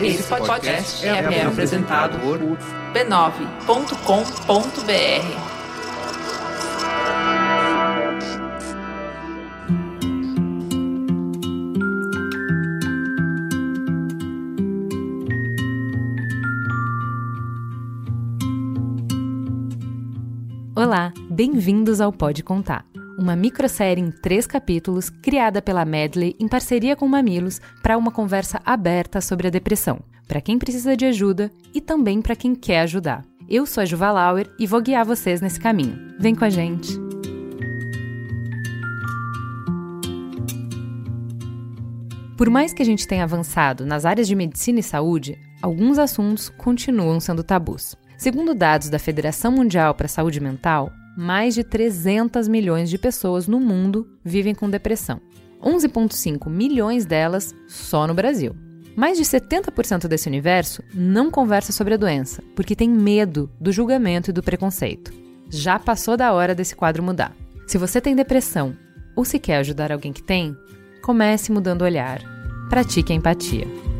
Esse podcast é, é apresentado por b9.com.br. Olá, bem-vindos ao Pode Contar, uma microsérie em três capítulos criada pela Medley em parceria com Mamilos para uma conversa aberta sobre a depressão, para quem precisa de ajuda e também para quem quer ajudar. Eu sou a Juva Lauer e vou guiar vocês nesse caminho. Vem com a gente! Por mais que a gente tenha avançado nas áreas de medicina e saúde, alguns assuntos continuam sendo tabus. Segundo dados da Federação Mundial para a Saúde Mental, mais de 300 milhões de pessoas no mundo vivem com depressão. 11,5 milhões delas só no Brasil. Mais de 70% desse universo não conversa sobre a doença, porque tem medo do julgamento e do preconceito. Já passou da hora desse quadro mudar. Se você tem depressão ou se quer ajudar alguém que tem, comece mudando o olhar. Pratique a empatia.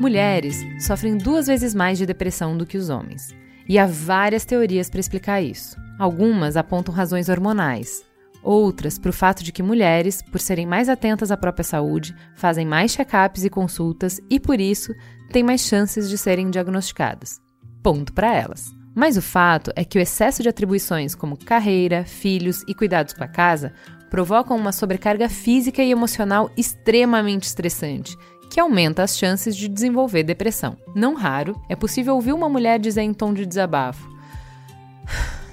Mulheres sofrem duas vezes mais de depressão do que os homens. E há várias teorias para explicar isso. Algumas apontam razões hormonais, outras para o fato de que mulheres, por serem mais atentas à própria saúde, fazem mais check-ups e consultas e, por isso, têm mais chances de serem diagnosticadas. Ponto para elas. Mas o fato é que o excesso de atribuições como carreira, filhos e cuidados com a casa provocam uma sobrecarga física e emocional extremamente estressante que aumenta as chances de desenvolver depressão. Não raro, é possível ouvir uma mulher dizer em tom de desabafo: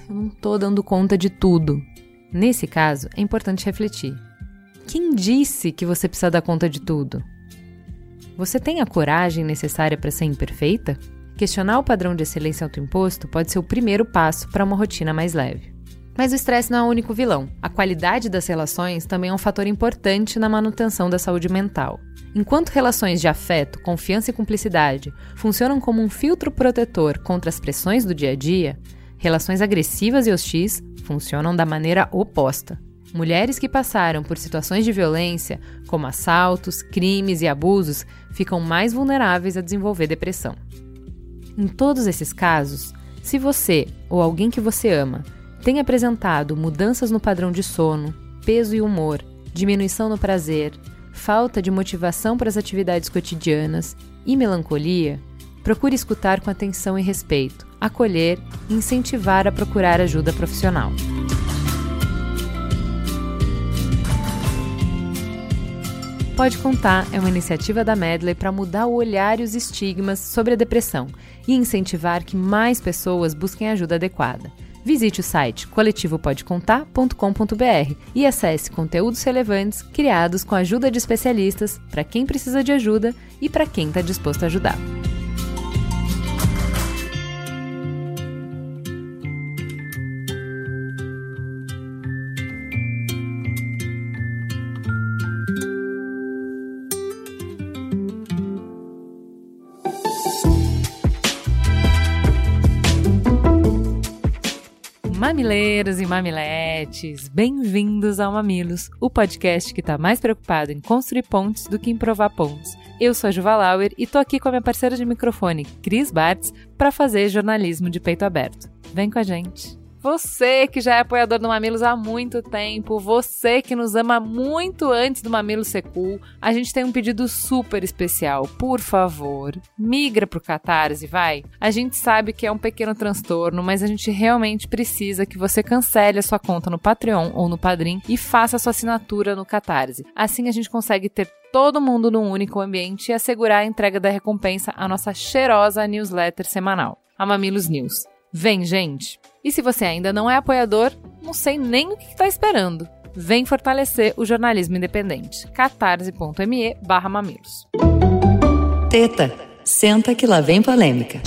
Eu não tô dando conta de tudo. Nesse caso, é importante refletir. Quem disse que você precisa dar conta de tudo? Você tem a coragem necessária para ser imperfeita? Questionar o padrão de excelência autoimposto pode ser o primeiro passo para uma rotina mais leve. Mas o estresse não é o único vilão. A qualidade das relações também é um fator importante na manutenção da saúde mental. Enquanto relações de afeto, confiança e cumplicidade funcionam como um filtro protetor contra as pressões do dia a dia, relações agressivas e hostis funcionam da maneira oposta. Mulheres que passaram por situações de violência, como assaltos, crimes e abusos, ficam mais vulneráveis a desenvolver depressão. Em todos esses casos, se você ou alguém que você ama tem apresentado mudanças no padrão de sono, peso e humor, diminuição no prazer, falta de motivação para as atividades cotidianas e melancolia, procure escutar com atenção e respeito, acolher e incentivar a procurar ajuda profissional. Pode Contar é uma iniciativa da Medley para mudar o olhar e os estigmas sobre a depressão e incentivar que mais pessoas busquem ajuda adequada. Visite o site coletivopodecontar.com.br e acesse conteúdos relevantes criados com a ajuda de especialistas para quem precisa de ajuda e para quem está disposto a ajudar. Mamileiros e mamiletes, bem-vindos ao Mamilos, o podcast que está mais preocupado em construir pontes do que em provar pontos. Eu sou a Juva Lauer e tô aqui com a minha parceira de microfone, Cris Bartz, para fazer jornalismo de peito aberto. Vem com a gente! Você que já é apoiador do Mamilos há muito tempo, você que nos ama muito antes do Mamilo ser cool, a gente tem um pedido super especial. Por favor, migra pro Catarse, vai. A gente sabe que é um pequeno transtorno, mas a gente realmente precisa que você cancele a sua conta no Patreon ou no Padrim e faça a sua assinatura no Catarse. Assim a gente consegue ter todo mundo num único ambiente e assegurar a entrega da recompensa à nossa cheirosa newsletter semanal, a Mamilos News. Vem, gente! E se você ainda não é apoiador, não sei nem o que está esperando. Vem fortalecer o jornalismo independente. catarse.me barra mamilos. Teta, senta que lá vem polêmica.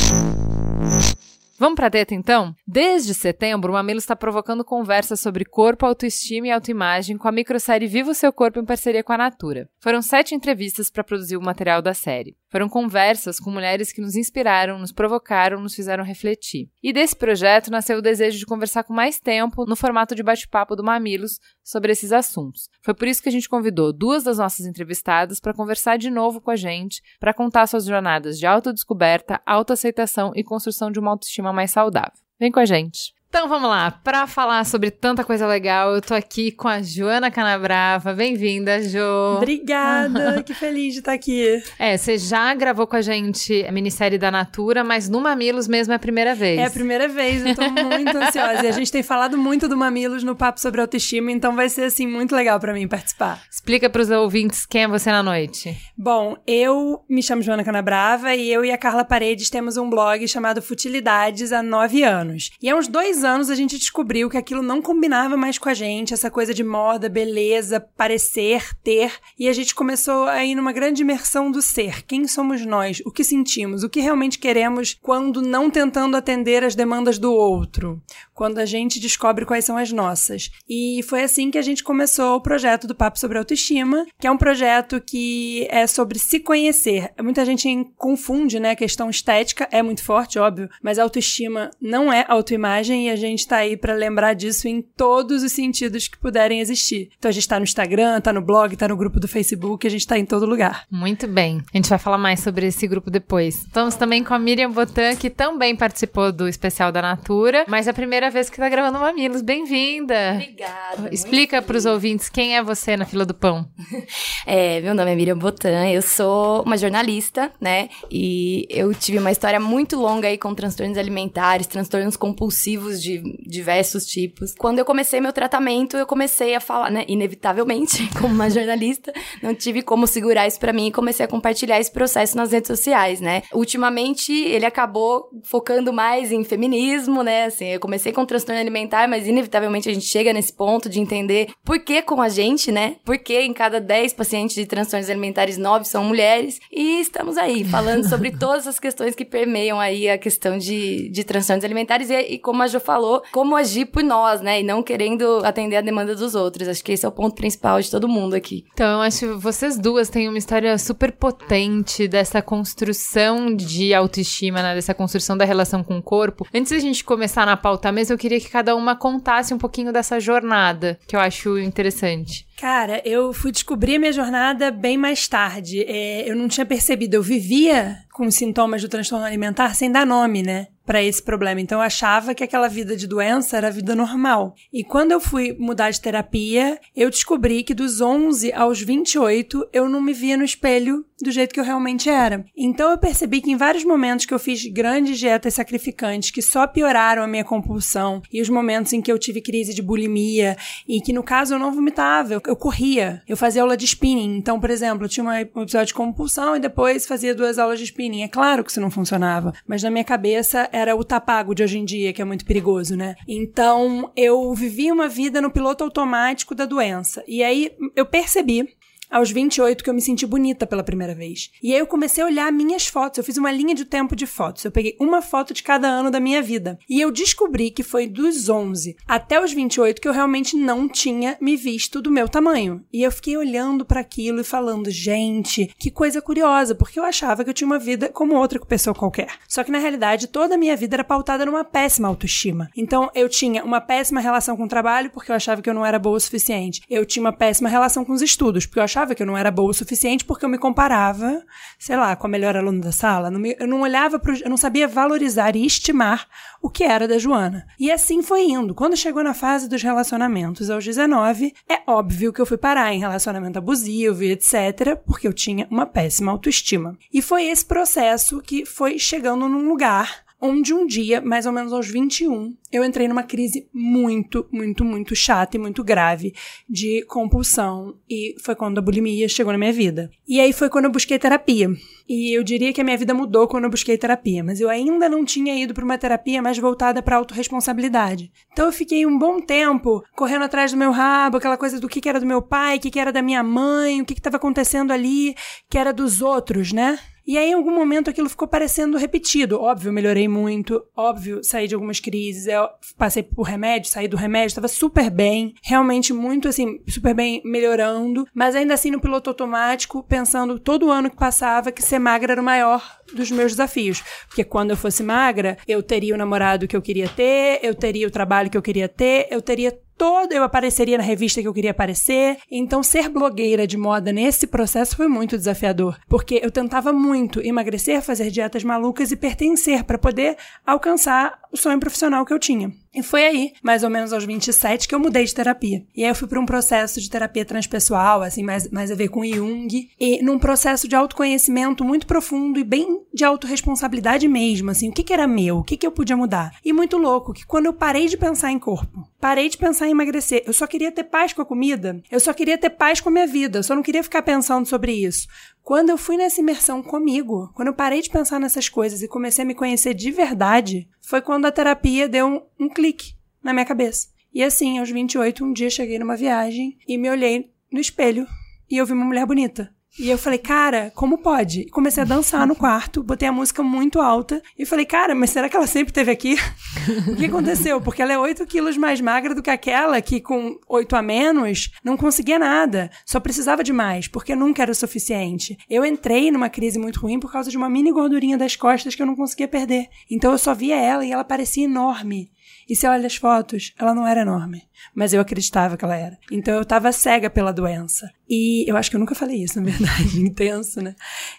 Vamos pra teta então? Desde setembro, o Mamilo está provocando conversas sobre corpo, autoestima e autoimagem com a microsérie Viva o Seu Corpo em parceria com a Natura. Foram sete entrevistas para produzir o material da série. Foram conversas com mulheres que nos inspiraram, nos provocaram, nos fizeram refletir. E desse projeto nasceu o desejo de conversar com mais tempo no formato de bate-papo do Mamilos sobre esses assuntos. Foi por isso que a gente convidou duas das nossas entrevistadas para conversar de novo com a gente, para contar suas jornadas de autodescoberta, autoaceitação e construção de uma autoestima mais saudável. Vem com a gente! Então vamos lá, para falar sobre tanta coisa legal, eu tô aqui com a Joana Canabrava. Bem-vinda, Jo. Obrigada, que feliz de estar aqui. É, você já gravou com a gente a minissérie da Natura, mas no Mamilos mesmo é a primeira vez. É a primeira vez, eu tô muito ansiosa. E a gente tem falado muito do Mamilos no Papo sobre Autoestima, então vai ser, assim, muito legal para mim participar. Explica pros ouvintes quem é você na noite. Bom, eu me chamo Joana Canabrava e eu e a Carla Paredes temos um blog chamado Futilidades há nove anos. E há uns dois anos a gente descobriu que aquilo não combinava mais com a gente, essa coisa de moda, beleza, parecer, ter. E a gente começou a ir numa grande imersão do ser. Quem somos nós? O que sentimos? O que realmente queremos quando não tentando atender as demandas do outro? Quando a gente descobre quais são as nossas. E foi assim que a gente começou o projeto do Papo sobre Autoestima, que é um projeto que é sobre se conhecer. Muita gente confunde, né? A questão estética é muito forte, óbvio, mas autoestima não é autoimagem e a gente tá aí para lembrar disso em todos os sentidos que puderem existir. Então a gente tá no Instagram, tá no blog, tá no grupo do Facebook, a gente tá em todo lugar. Muito bem. A gente vai falar mais sobre esse grupo depois. Estamos também com a Miriam Botan, que também participou do especial da Natura, mas é a primeira vez que tá gravando Mamilos. Bem-vinda. Obrigada. Explica para os ouvintes quem é você na fila do pão. É, meu nome é Miriam Botan, eu sou uma jornalista, né? E eu tive uma história muito longa aí com transtornos alimentares, transtornos compulsivos de diversos tipos. Quando eu comecei meu tratamento, eu comecei a falar, né, inevitavelmente, como uma jornalista, não tive como segurar isso para mim e comecei a compartilhar esse processo nas redes sociais, né? Ultimamente, ele acabou focando mais em feminismo, né? Assim, eu comecei com transtorno alimentar, mas inevitavelmente a gente chega nesse ponto de entender por que com a gente, né? Por que em cada 10 pacientes de transtornos alimentares, 9 são mulheres. E estamos aí falando sobre todas as questões que permeiam aí a questão de, de transtornos alimentares e, e como a Jo falou, como agir por nós, né? E não querendo atender a demanda dos outros. Acho que esse é o ponto principal de todo mundo aqui. Então, eu acho que vocês duas têm uma história super potente dessa construção de autoestima, né? Dessa construção da relação com o corpo. Antes da gente começar na pauta mesmo, eu queria que cada uma contasse um pouquinho dessa jornada, que eu acho interessante. Cara, eu fui descobrir a minha jornada bem mais tarde. É, eu não tinha percebido. Eu vivia com sintomas do transtorno alimentar sem dar nome, né? Para esse problema. Então eu achava que aquela vida de doença era a vida normal. E quando eu fui mudar de terapia, eu descobri que dos 11 aos 28 eu não me via no espelho do jeito que eu realmente era. Então eu percebi que em vários momentos que eu fiz grandes dietas sacrificantes que só pioraram a minha compulsão e os momentos em que eu tive crise de bulimia e que no caso eu não vomitava, eu, corria, eu fazia aula de spinning. Então, por exemplo, eu tinha um episódio de compulsão e depois fazia duas aulas de spinning. É claro que isso não funcionava, mas na minha cabeça era o tapago de hoje em dia, que é muito perigoso, né? Então eu vivia uma vida no piloto automático da doença. E aí eu percebi aos 28 que eu me senti bonita pela primeira vez. E aí eu comecei a olhar minhas fotos. Eu fiz uma linha de tempo de fotos. Eu peguei uma foto de cada ano da minha vida. E eu descobri que foi dos 11 até os 28 que eu realmente não tinha me visto do meu tamanho. E eu fiquei olhando para aquilo e falando, gente, que coisa curiosa, porque eu achava que eu tinha uma vida como outra pessoa qualquer. Só que na realidade toda a minha vida era pautada numa péssima autoestima. Então eu tinha uma péssima relação com o trabalho porque eu achava que eu não era boa o suficiente. Eu tinha uma péssima relação com os estudos porque eu achava achava que eu não era boa o suficiente porque eu me comparava, sei lá, com a melhor aluna da sala. Não me, eu não olhava pro, eu não sabia valorizar e estimar o que era da Joana. E assim foi indo. Quando chegou na fase dos relacionamentos aos 19, é óbvio que eu fui parar em relacionamento abusivo e etc, porque eu tinha uma péssima autoestima. E foi esse processo que foi chegando num lugar onde um dia, mais ou menos aos 21, eu entrei numa crise muito, muito, muito chata e muito grave de compulsão e foi quando a bulimia chegou na minha vida. E aí foi quando eu busquei terapia. E eu diria que a minha vida mudou quando eu busquei terapia, mas eu ainda não tinha ido para uma terapia mais voltada para autorresponsabilidade. Então eu fiquei um bom tempo correndo atrás do meu rabo, aquela coisa do que, que era do meu pai, o que, que era da minha mãe, o que estava acontecendo ali, que era dos outros, né? E aí, em algum momento, aquilo ficou parecendo repetido. Óbvio, melhorei muito. Óbvio, saí de algumas crises. Eu passei por remédio, saí do remédio, estava super bem. Realmente muito, assim, super bem melhorando. Mas ainda assim, no piloto automático, pensando todo ano que passava que ser magra era o maior dos meus desafios. Porque quando eu fosse magra, eu teria o namorado que eu queria ter, eu teria o trabalho que eu queria ter, eu teria todo, eu apareceria na revista que eu queria aparecer. Então, ser blogueira de moda nesse processo foi muito desafiador, porque eu tentava muito emagrecer, fazer dietas malucas e pertencer para poder alcançar o sonho profissional que eu tinha. E foi aí, mais ou menos aos 27, que eu mudei de terapia. E aí eu fui para um processo de terapia transpessoal, assim, mais, mais a ver com Jung, e num processo de autoconhecimento muito profundo e bem de autorresponsabilidade mesmo, assim, o que, que era meu, o que, que eu podia mudar. E muito louco, que quando eu parei de pensar em corpo, parei de pensar em emagrecer, eu só queria ter paz com a comida, eu só queria ter paz com a minha vida, eu só não queria ficar pensando sobre isso. Quando eu fui nessa imersão comigo, quando eu parei de pensar nessas coisas e comecei a me conhecer de verdade, foi quando a terapia deu um, um clique na minha cabeça. E assim, aos 28, um dia cheguei numa viagem e me olhei no espelho e eu vi uma mulher bonita. E eu falei, cara, como pode? E comecei a dançar no quarto, botei a música muito alta e falei, cara, mas será que ela sempre esteve aqui? o que aconteceu? Porque ela é 8 quilos mais magra do que aquela que, com 8 a menos, não conseguia nada. Só precisava de mais, porque nunca era o suficiente. Eu entrei numa crise muito ruim por causa de uma mini gordurinha das costas que eu não conseguia perder. Então eu só via ela e ela parecia enorme. E se olha as fotos, ela não era enorme, mas eu acreditava que ela era. Então eu estava cega pela doença. E eu acho que eu nunca falei isso, na verdade, intenso, né?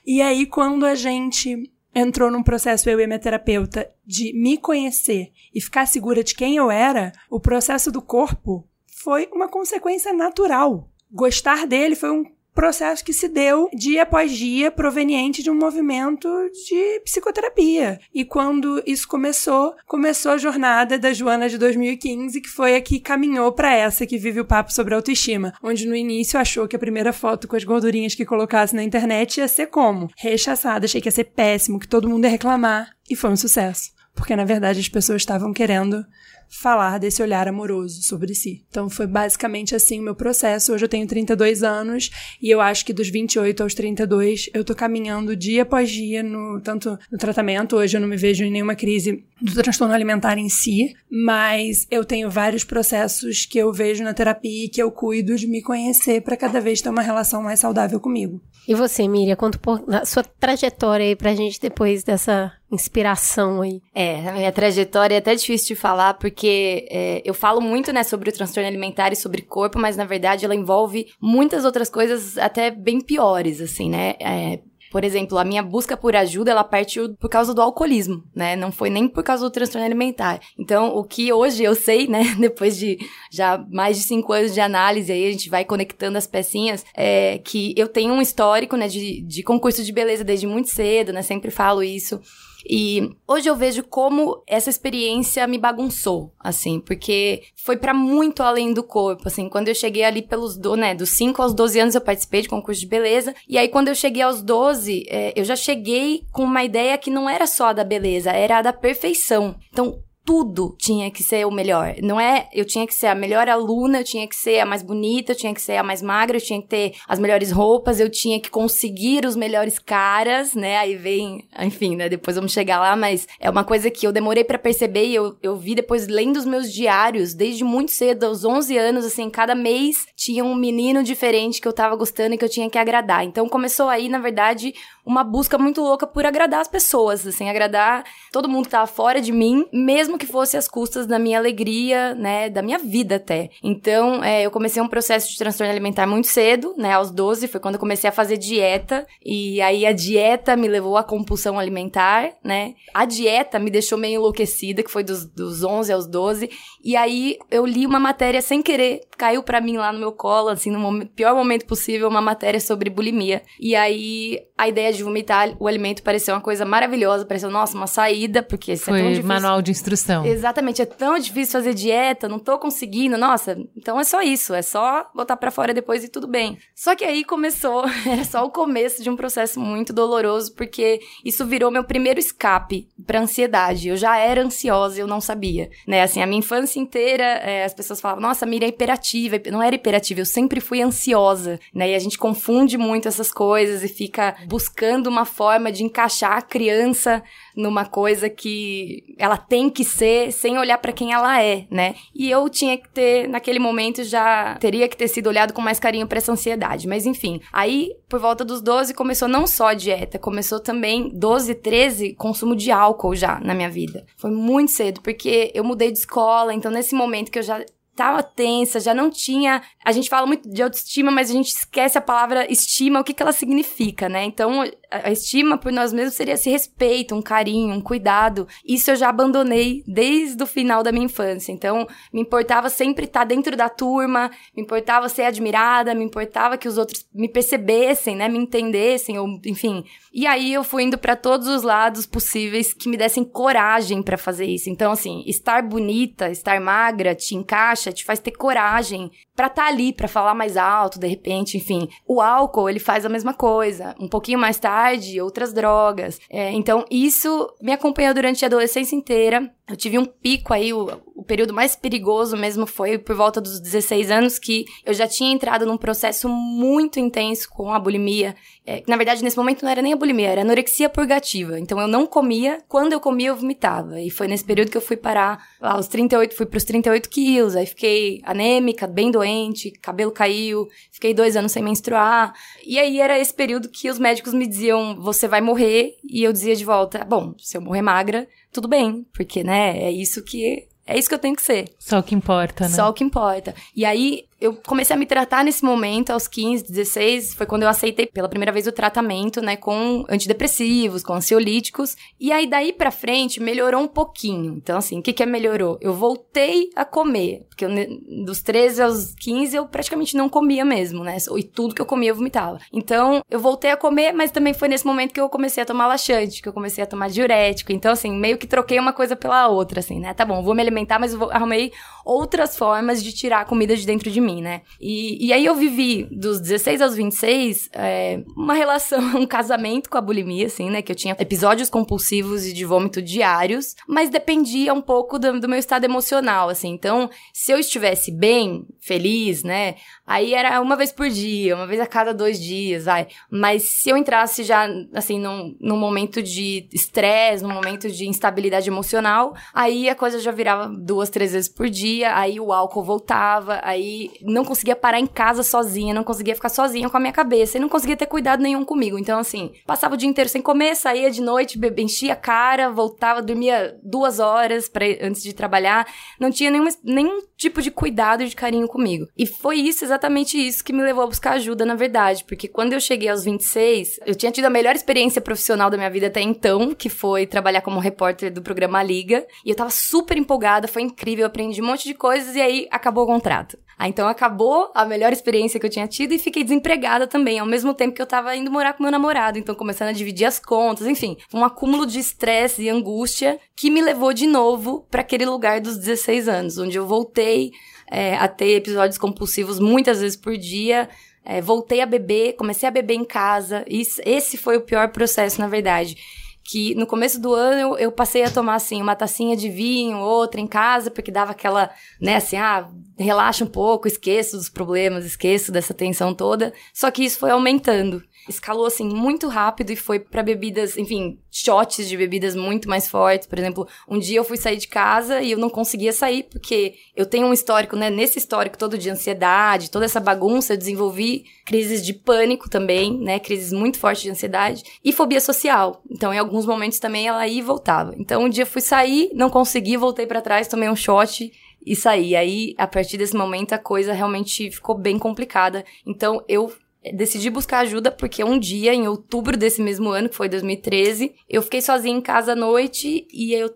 E aí quando a gente entrou num processo, eu e minha terapeuta, de me conhecer e ficar segura de quem eu era, o processo do corpo foi uma consequência natural. Gostar dele foi um processo que se deu dia após dia proveniente de um movimento de psicoterapia. E quando isso começou, começou a jornada da Joana de 2015, que foi a que caminhou para essa que vive o papo sobre autoestima, onde no início achou que a primeira foto com as gordurinhas que colocasse na internet ia ser como? Rechaçada, achei que ia ser péssimo, que todo mundo ia reclamar, e foi um sucesso. Porque na verdade as pessoas estavam querendo falar desse olhar amoroso sobre si. Então foi basicamente assim o meu processo. Hoje eu tenho 32 anos e eu acho que dos 28 aos 32 eu tô caminhando dia após dia no tanto no tratamento. Hoje eu não me vejo em nenhuma crise do transtorno alimentar em si, mas eu tenho vários processos que eu vejo na terapia e que eu cuido de me conhecer para cada vez ter uma relação mais saudável comigo. E você, Miriam, um pouco da sua trajetória aí pra gente depois dessa inspiração aí. É, a minha trajetória é até difícil de falar, porque é, eu falo muito, né, sobre o transtorno alimentar e sobre corpo, mas na verdade ela envolve muitas outras coisas até bem piores, assim, né? É, por exemplo, a minha busca por ajuda, ela partiu por causa do alcoolismo, né? Não foi nem por causa do transtorno alimentar. Então, o que hoje eu sei, né? Depois de já mais de cinco anos de análise, aí a gente vai conectando as pecinhas, é que eu tenho um histórico, né? De, de concurso de beleza desde muito cedo, né? Sempre falo isso. E hoje eu vejo como essa experiência me bagunçou, assim, porque foi para muito além do corpo, assim, quando eu cheguei ali pelos, do, né, dos 5 aos 12 anos eu participei de concurso de beleza, e aí quando eu cheguei aos 12, é, eu já cheguei com uma ideia que não era só a da beleza, era a da perfeição. Então, tudo tinha que ser o melhor. Não é, eu tinha que ser a melhor aluna, eu tinha que ser a mais bonita, eu tinha que ser a mais magra, eu tinha que ter as melhores roupas, eu tinha que conseguir os melhores caras, né? Aí vem, enfim, né? Depois vamos chegar lá, mas é uma coisa que eu demorei para perceber e eu, eu vi depois lendo os meus diários, desde muito cedo, aos 11 anos, assim, cada mês tinha um menino diferente que eu tava gostando e que eu tinha que agradar. Então começou aí, na verdade, uma busca muito louca por agradar as pessoas, assim, agradar todo mundo que tava fora de mim, mesmo que fosse às custas da minha alegria, né, da minha vida até. Então, é, eu comecei um processo de transtorno alimentar muito cedo, né, aos 12, foi quando eu comecei a fazer dieta, e aí a dieta me levou à compulsão alimentar, né, a dieta me deixou meio enlouquecida, que foi dos, dos 11 aos 12, e aí eu li uma matéria sem querer, caiu para mim lá no meu colo, assim, no momento, pior momento possível, uma matéria sobre bulimia, e aí a ideia de vomitar o alimento pareceu uma coisa maravilhosa, pareceu, nossa, uma saída, porque isso Foi é tão difícil. manual de instrução. Exatamente, é tão difícil fazer dieta, não tô conseguindo, nossa, então é só isso, é só botar para fora depois e tudo bem. Só que aí começou, era só o começo de um processo muito doloroso, porque isso virou meu primeiro escape pra ansiedade. Eu já era ansiosa eu não sabia, né? Assim, a minha infância inteira, é, as pessoas falavam, nossa, a Miriam é hiperativa, não era hiperativa, eu sempre fui ansiosa, né? E a gente confunde muito essas coisas e fica buscando uma forma de encaixar a criança numa coisa que ela tem que ser sem olhar para quem ela é, né? E eu tinha que ter, naquele momento, já teria que ter sido olhado com mais carinho para essa ansiedade. Mas enfim, aí por volta dos 12 começou não só a dieta, começou também 12, 13 consumo de álcool já na minha vida. Foi muito cedo, porque eu mudei de escola, então nesse momento que eu já tava tensa, já não tinha. A gente fala muito de autoestima, mas a gente esquece a palavra estima, o que, que ela significa, né? Então, a estima por nós mesmos seria esse respeito, um carinho, um cuidado. Isso eu já abandonei desde o final da minha infância. Então, me importava sempre estar dentro da turma, me importava ser admirada, me importava que os outros me percebessem, né? Me entendessem, ou enfim. E aí eu fui indo para todos os lados possíveis que me dessem coragem para fazer isso. Então, assim, estar bonita, estar magra, te encaixa, te faz ter coragem para estar tá ali, para falar mais alto, de repente, enfim. O álcool, ele faz a mesma coisa. Um pouquinho mais tarde, outras drogas. É, então, isso me acompanhou durante a adolescência inteira. Eu tive um pico aí, o, o, período mais perigoso mesmo foi por volta dos 16 anos, que eu já tinha entrado num processo muito intenso com a bulimia. É, na verdade, nesse momento não era nem a bulimia, era anorexia purgativa. Então eu não comia, quando eu comia eu vomitava. E foi nesse período que eu fui parar aos 38, fui pros 38 quilos, aí fiquei anêmica, bem doente, cabelo caiu, fiquei dois anos sem menstruar. E aí era esse período que os médicos me diziam, você vai morrer, e eu dizia de volta, bom, se eu morrer magra, tudo bem, porque, né, é isso que é isso que eu tenho que ser. Só o que importa, né? Só o que importa. E aí, eu comecei a me tratar nesse momento, aos 15, 16, foi quando eu aceitei pela primeira vez o tratamento, né, com antidepressivos, com ansiolíticos. E aí, daí pra frente, melhorou um pouquinho. Então, assim, o que que é melhorou? Eu voltei a comer, porque eu, dos 13 aos 15 eu praticamente não comia mesmo, né, e tudo que eu comia eu vomitava. Então, eu voltei a comer, mas também foi nesse momento que eu comecei a tomar laxante, que eu comecei a tomar diurético. Então, assim, meio que troquei uma coisa pela outra, assim, né, tá bom, vou me alimentar, mas eu vou, arrumei outras formas de tirar a comida de dentro de mim, né? E, e aí eu vivi dos 16 aos 26 é, uma relação, um casamento com a bulimia, assim, né? Que eu tinha episódios compulsivos e de vômito diários, mas dependia um pouco do, do meu estado emocional, assim. Então, se eu estivesse bem, feliz, né? Aí era uma vez por dia, uma vez a cada dois dias, vai. Mas se eu entrasse já, assim, num, num momento de estresse, num momento de instabilidade emocional, aí a coisa já virava duas, três vezes por dia, aí o álcool voltava, aí não conseguia parar em casa sozinha, não conseguia ficar sozinha com a minha cabeça, e não conseguia ter cuidado nenhum comigo. Então, assim, passava o dia inteiro sem comer, saía de noite, bebia, enchia a cara, voltava, dormia duas horas pra, antes de trabalhar, não tinha nenhum, nenhum tipo de cuidado de carinho comigo. E foi isso exatamente isso que me levou a buscar ajuda, na verdade. Porque quando eu cheguei aos 26, eu tinha tido a melhor experiência profissional da minha vida até então, que foi trabalhar como repórter do programa Liga. E eu tava super empolgada, foi incrível, aprendi um monte de coisas e aí acabou o contrato. Ah, então acabou a melhor experiência que eu tinha tido e fiquei desempregada também, ao mesmo tempo que eu tava indo morar com meu namorado. Então começando a dividir as contas, enfim, um acúmulo de estresse e angústia que me levou de novo para aquele lugar dos 16 anos, onde eu voltei é, a ter episódios compulsivos muitas vezes por dia. É, voltei a beber, comecei a beber em casa. Esse foi o pior processo, na verdade. Que no começo do ano eu, eu, passei a tomar, assim, uma tacinha de vinho, outra em casa, porque dava aquela, né, assim, ah, relaxa um pouco, esqueço dos problemas, esqueço dessa tensão toda. Só que isso foi aumentando escalou assim muito rápido e foi para bebidas, enfim, shots de bebidas muito mais fortes. Por exemplo, um dia eu fui sair de casa e eu não conseguia sair porque eu tenho um histórico, né, nesse histórico todo de ansiedade, toda essa bagunça, eu desenvolvi crises de pânico também, né, crises muito fortes de ansiedade e fobia social. Então, em alguns momentos também ela ia e voltava. Então, um dia eu fui sair, não consegui, voltei para trás, tomei um shot e saí. Aí, a partir desse momento, a coisa realmente ficou bem complicada. Então, eu decidi buscar ajuda porque um dia, em outubro desse mesmo ano, que foi 2013, eu fiquei sozinha em casa à noite e eu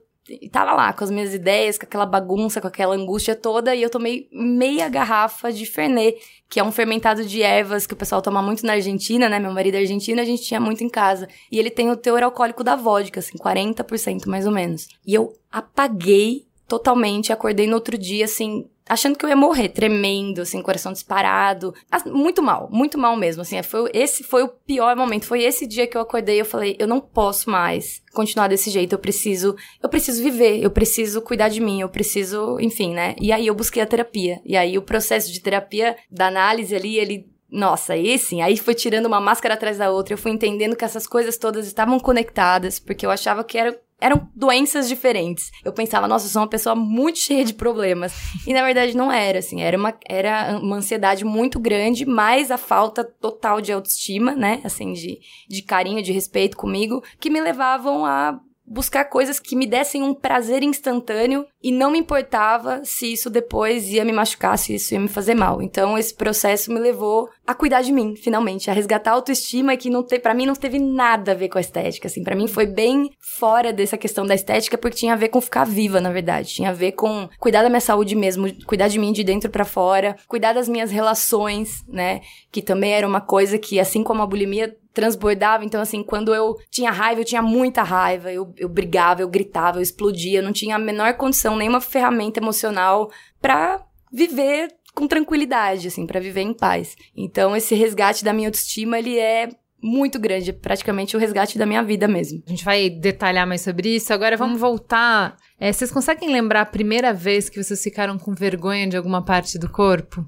tava lá com as minhas ideias, com aquela bagunça, com aquela angústia toda, e eu tomei meia garrafa de Fernet, que é um fermentado de ervas que o pessoal toma muito na Argentina, né? Meu marido é argentino, a gente tinha muito em casa. E ele tem o teor alcoólico da vodka, assim, 40% mais ou menos. E eu apaguei totalmente, acordei no outro dia, assim, achando que eu ia morrer, tremendo, assim, coração disparado. Muito mal, muito mal mesmo, assim. Foi, esse foi o pior momento. Foi esse dia que eu acordei e eu falei, eu não posso mais continuar desse jeito. Eu preciso, eu preciso viver, eu preciso cuidar de mim, eu preciso, enfim, né? E aí eu busquei a terapia. E aí o processo de terapia, da análise ali, ele nossa, aí sim, aí foi tirando uma máscara atrás da outra, eu fui entendendo que essas coisas todas estavam conectadas, porque eu achava que era eram doenças diferentes. Eu pensava, nossa, eu sou uma pessoa muito cheia de problemas. E na verdade não era, assim, era uma, era uma ansiedade muito grande, mais a falta total de autoestima, né? Assim, de, de carinho, de respeito comigo, que me levavam a buscar coisas que me dessem um prazer instantâneo e não me importava se isso depois ia me machucar, se isso ia me fazer mal. Então esse processo me levou a cuidar de mim, finalmente, a resgatar a autoestima que não para mim não teve nada a ver com a estética, assim, para mim foi bem fora dessa questão da estética porque tinha a ver com ficar viva, na verdade, tinha a ver com cuidar da minha saúde mesmo, cuidar de mim de dentro para fora, cuidar das minhas relações, né, que também era uma coisa que assim como a bulimia transbordava. Então, assim, quando eu tinha raiva, eu tinha muita raiva. Eu, eu brigava, eu gritava, eu explodia. Eu não tinha a menor condição, nenhuma ferramenta emocional pra viver com tranquilidade, assim, pra viver em paz. Então, esse resgate da minha autoestima, ele é muito grande, é praticamente o resgate da minha vida mesmo. A gente vai detalhar mais sobre isso. Agora vamos voltar. É, vocês conseguem lembrar a primeira vez que vocês ficaram com vergonha de alguma parte do corpo?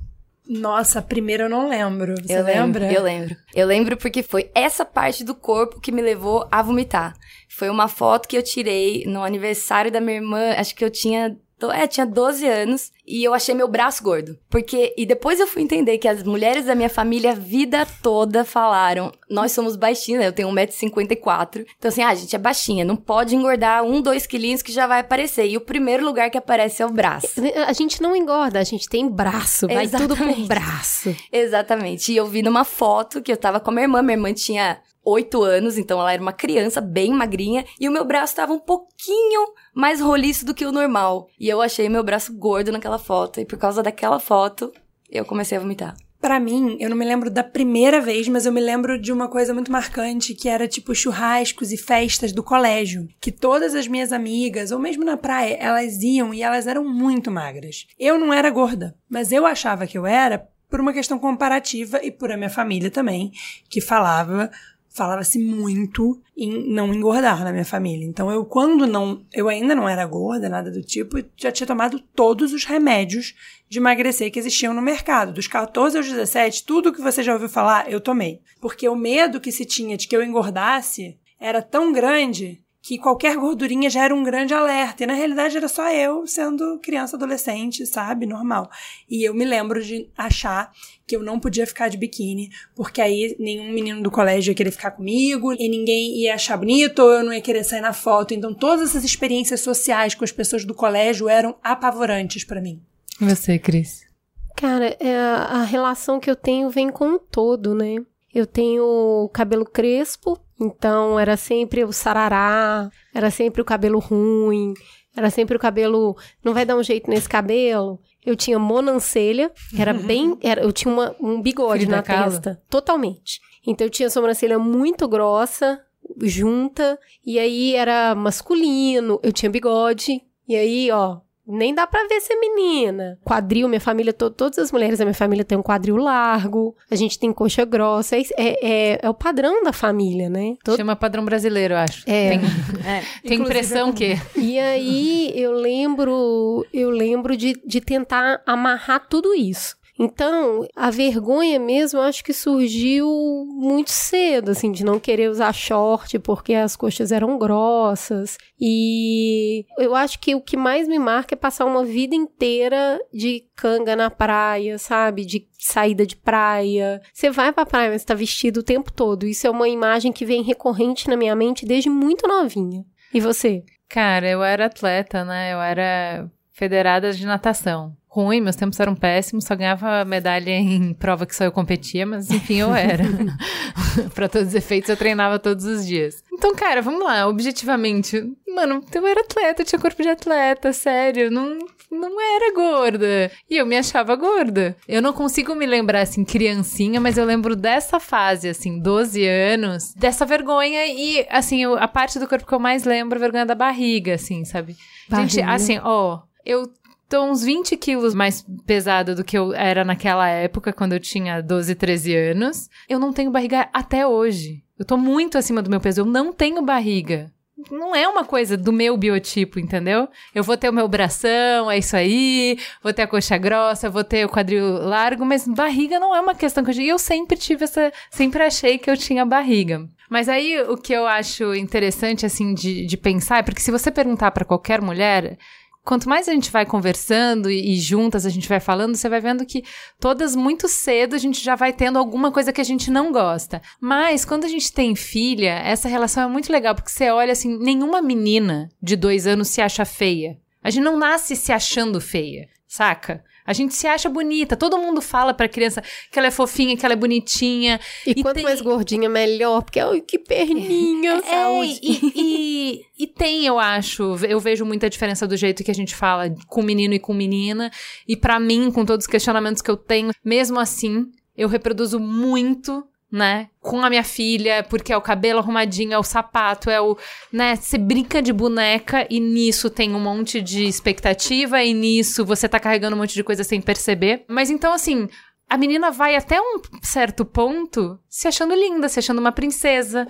Nossa, a primeira eu não lembro. Você eu lembra? Lembro, eu lembro. Eu lembro porque foi essa parte do corpo que me levou a vomitar. Foi uma foto que eu tirei no aniversário da minha irmã, acho que eu tinha é, tinha 12 anos e eu achei meu braço gordo. Porque, e depois eu fui entender que as mulheres da minha família a vida toda falaram: nós somos baixinhas, né? eu tenho 1,54m. Então, assim, ah, a gente é baixinha, não pode engordar um, dois quilinhos que já vai aparecer. E o primeiro lugar que aparece é o braço. A gente não engorda, a gente tem braço, vai tudo por Exatamente. braço. Exatamente. E eu vi numa foto que eu tava com a minha irmã, minha irmã tinha oito anos, então ela era uma criança bem magrinha, e o meu braço tava um pouquinho mais roliço do que o normal. E eu achei meu braço gordo naquela foto, e por causa daquela foto, eu comecei a vomitar. Pra mim, eu não me lembro da primeira vez, mas eu me lembro de uma coisa muito marcante, que era tipo churrascos e festas do colégio. Que todas as minhas amigas, ou mesmo na praia, elas iam e elas eram muito magras. Eu não era gorda, mas eu achava que eu era por uma questão comparativa e por a minha família também, que falava falava-se muito em não engordar na minha família. Então eu quando não, eu ainda não era gorda, nada do tipo, já tinha tomado todos os remédios de emagrecer que existiam no mercado. Dos 14 aos 17, tudo que você já ouviu falar, eu tomei. Porque o medo que se tinha de que eu engordasse era tão grande que qualquer gordurinha já era um grande alerta. E na realidade era só eu sendo criança, adolescente, sabe? Normal. E eu me lembro de achar que eu não podia ficar de biquíni, porque aí nenhum menino do colégio ia querer ficar comigo, e ninguém ia achar bonito, ou eu não ia querer sair na foto. Então todas essas experiências sociais com as pessoas do colégio eram apavorantes pra mim. E você, Cris? Cara, é, a relação que eu tenho vem com o todo, né? Eu tenho cabelo crespo, então era sempre o sarará, era sempre o cabelo ruim, era sempre o cabelo. Não vai dar um jeito nesse cabelo? Eu tinha monancelha, era bem. Era, eu tinha uma- um bigode na testa, totalmente. Então eu tinha sobrancelha muito grossa, junta, e aí era masculino, eu tinha bigode, e aí, ó. Nem dá pra ver ser menina. Quadril, minha família, to- todas as mulheres da minha família têm um quadril largo. A gente tem coxa grossa. É, é, é o padrão da família, né? Todo- Chama padrão brasileiro, eu acho. É. Tem, tem Inclusive, impressão que. E aí eu lembro, eu lembro de, de tentar amarrar tudo isso. Então, a vergonha mesmo, acho que surgiu muito cedo, assim, de não querer usar short porque as coxas eram grossas. E eu acho que o que mais me marca é passar uma vida inteira de canga na praia, sabe? De saída de praia. Você vai pra praia, mas tá vestido o tempo todo. Isso é uma imagem que vem recorrente na minha mente desde muito novinha. E você? Cara, eu era atleta, né? Eu era federada de natação. Ruim, meus tempos eram péssimos, só ganhava medalha em prova que só eu competia, mas enfim, eu era. pra todos os efeitos, eu treinava todos os dias. Então, cara, vamos lá, objetivamente. Mano, eu era atleta, eu tinha corpo de atleta, sério, não, não era gorda. E eu me achava gorda. Eu não consigo me lembrar, assim, criancinha, mas eu lembro dessa fase, assim, 12 anos, dessa vergonha e, assim, eu- a parte do corpo que eu mais lembro é a vergonha da barriga, assim, sabe? Gente, Barriga. assim, ó, eu tô uns 20 quilos mais pesada do que eu era naquela época, quando eu tinha 12, 13 anos. Eu não tenho barriga até hoje. Eu tô muito acima do meu peso. Eu não tenho barriga não é uma coisa do meu biotipo, entendeu? Eu vou ter o meu bração, é isso aí, vou ter a coxa grossa, vou ter o quadril largo, mas barriga não é uma questão que eu, eu sempre tive essa, sempre achei que eu tinha barriga. Mas aí o que eu acho interessante assim de, de pensar é porque se você perguntar para qualquer mulher, quanto mais a gente vai conversando e, e, juntas a gente vai falando, você vai vendo que todas muito cedo a gente já vai tendo alguma coisa que a gente não gosta. Mas quando a gente tem filha, essa relação é muito legal, porque você olha assim, nenhuma menina de dois anos se acha feia. A gente não nasce se achando feia, saca? A gente se acha bonita. Todo mundo fala pra criança que ela é fofinha, que ela é bonitinha. E, e quanto tem... mais gordinha, melhor. Porque, ai, que perninha, é, saúde. E, e, e, tem, eu acho, eu vejo muita diferença do jeito que a gente fala com menino e com menina. E para mim, com todos os questionamentos que eu tenho, mesmo assim, eu reproduzo muito né? Com a minha filha, porque é o cabelo arrumadinho, é o sapato, é o. né? Você brinca de boneca e nisso tem um monte de expectativa e nisso você tá carregando um monte de coisa sem perceber. Mas então, assim, a menina vai até um certo ponto se achando linda, se achando uma princesa,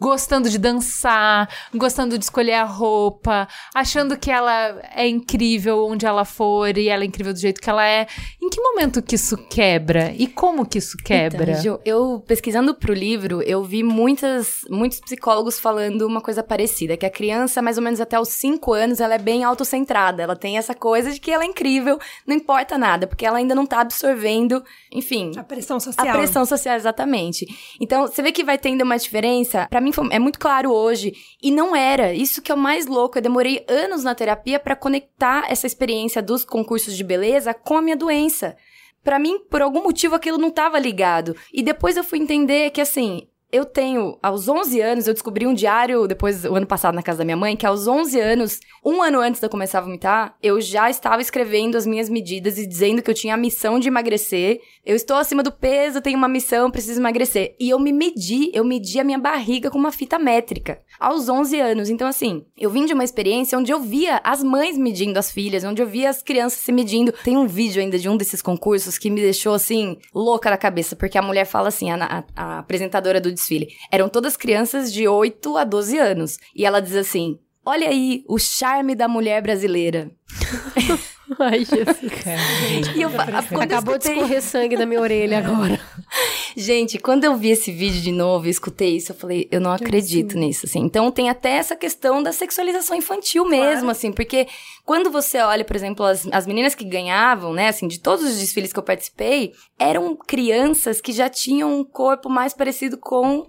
gostando de dançar, gostando de escolher a roupa, achando que ela é incrível onde ela for e ela é incrível do jeito que ela é. Em que momento que isso quebra? E como que isso quebra? Então, eu pesquisando pro livro, eu vi muitas, muitos psicólogos falando uma coisa parecida, que a criança, mais ou menos até os 5 anos, ela é bem autocentrada, ela tem essa coisa de que ela é incrível, não importa nada, porque ela ainda não tá absorvendo, enfim, a pressão social. A pressão social exatamente. Então, você vê que vai tendo uma diferença. Para mim é muito claro hoje e não era. Isso que é o mais louco. Eu demorei anos na terapia para conectar essa experiência dos concursos de beleza com a minha doença. Para mim, por algum motivo aquilo não estava ligado. E depois eu fui entender que assim, eu tenho, aos 11 anos, eu descobri um diário, depois, o ano passado, na casa da minha mãe, que aos 11 anos, um ano antes de eu começar a vomitar, eu já estava escrevendo as minhas medidas e dizendo que eu tinha a missão de emagrecer. Eu estou acima do peso, tenho uma missão, preciso emagrecer. E eu me medi, eu medi a minha barriga com uma fita métrica, aos 11 anos. Então, assim, eu vim de uma experiência onde eu via as mães medindo as filhas, onde eu via as crianças se medindo. Tem um vídeo ainda de um desses concursos que me deixou, assim, louca da cabeça, porque a mulher fala assim, a, a, a apresentadora do desfile. Eram todas crianças de 8 a 12 anos. E ela diz assim: Olha aí o charme da mulher brasileira. Ai, Jesus. E eu, Acabou escutei... de escorrer sangue da minha orelha agora. Gente, quando eu vi esse vídeo de novo e escutei isso, eu falei, eu não acredito nisso, assim. Então tem até essa questão da sexualização infantil claro. mesmo, assim, porque quando você olha, por exemplo, as, as meninas que ganhavam, né, assim, de todos os desfiles que eu participei, eram crianças que já tinham um corpo mais parecido com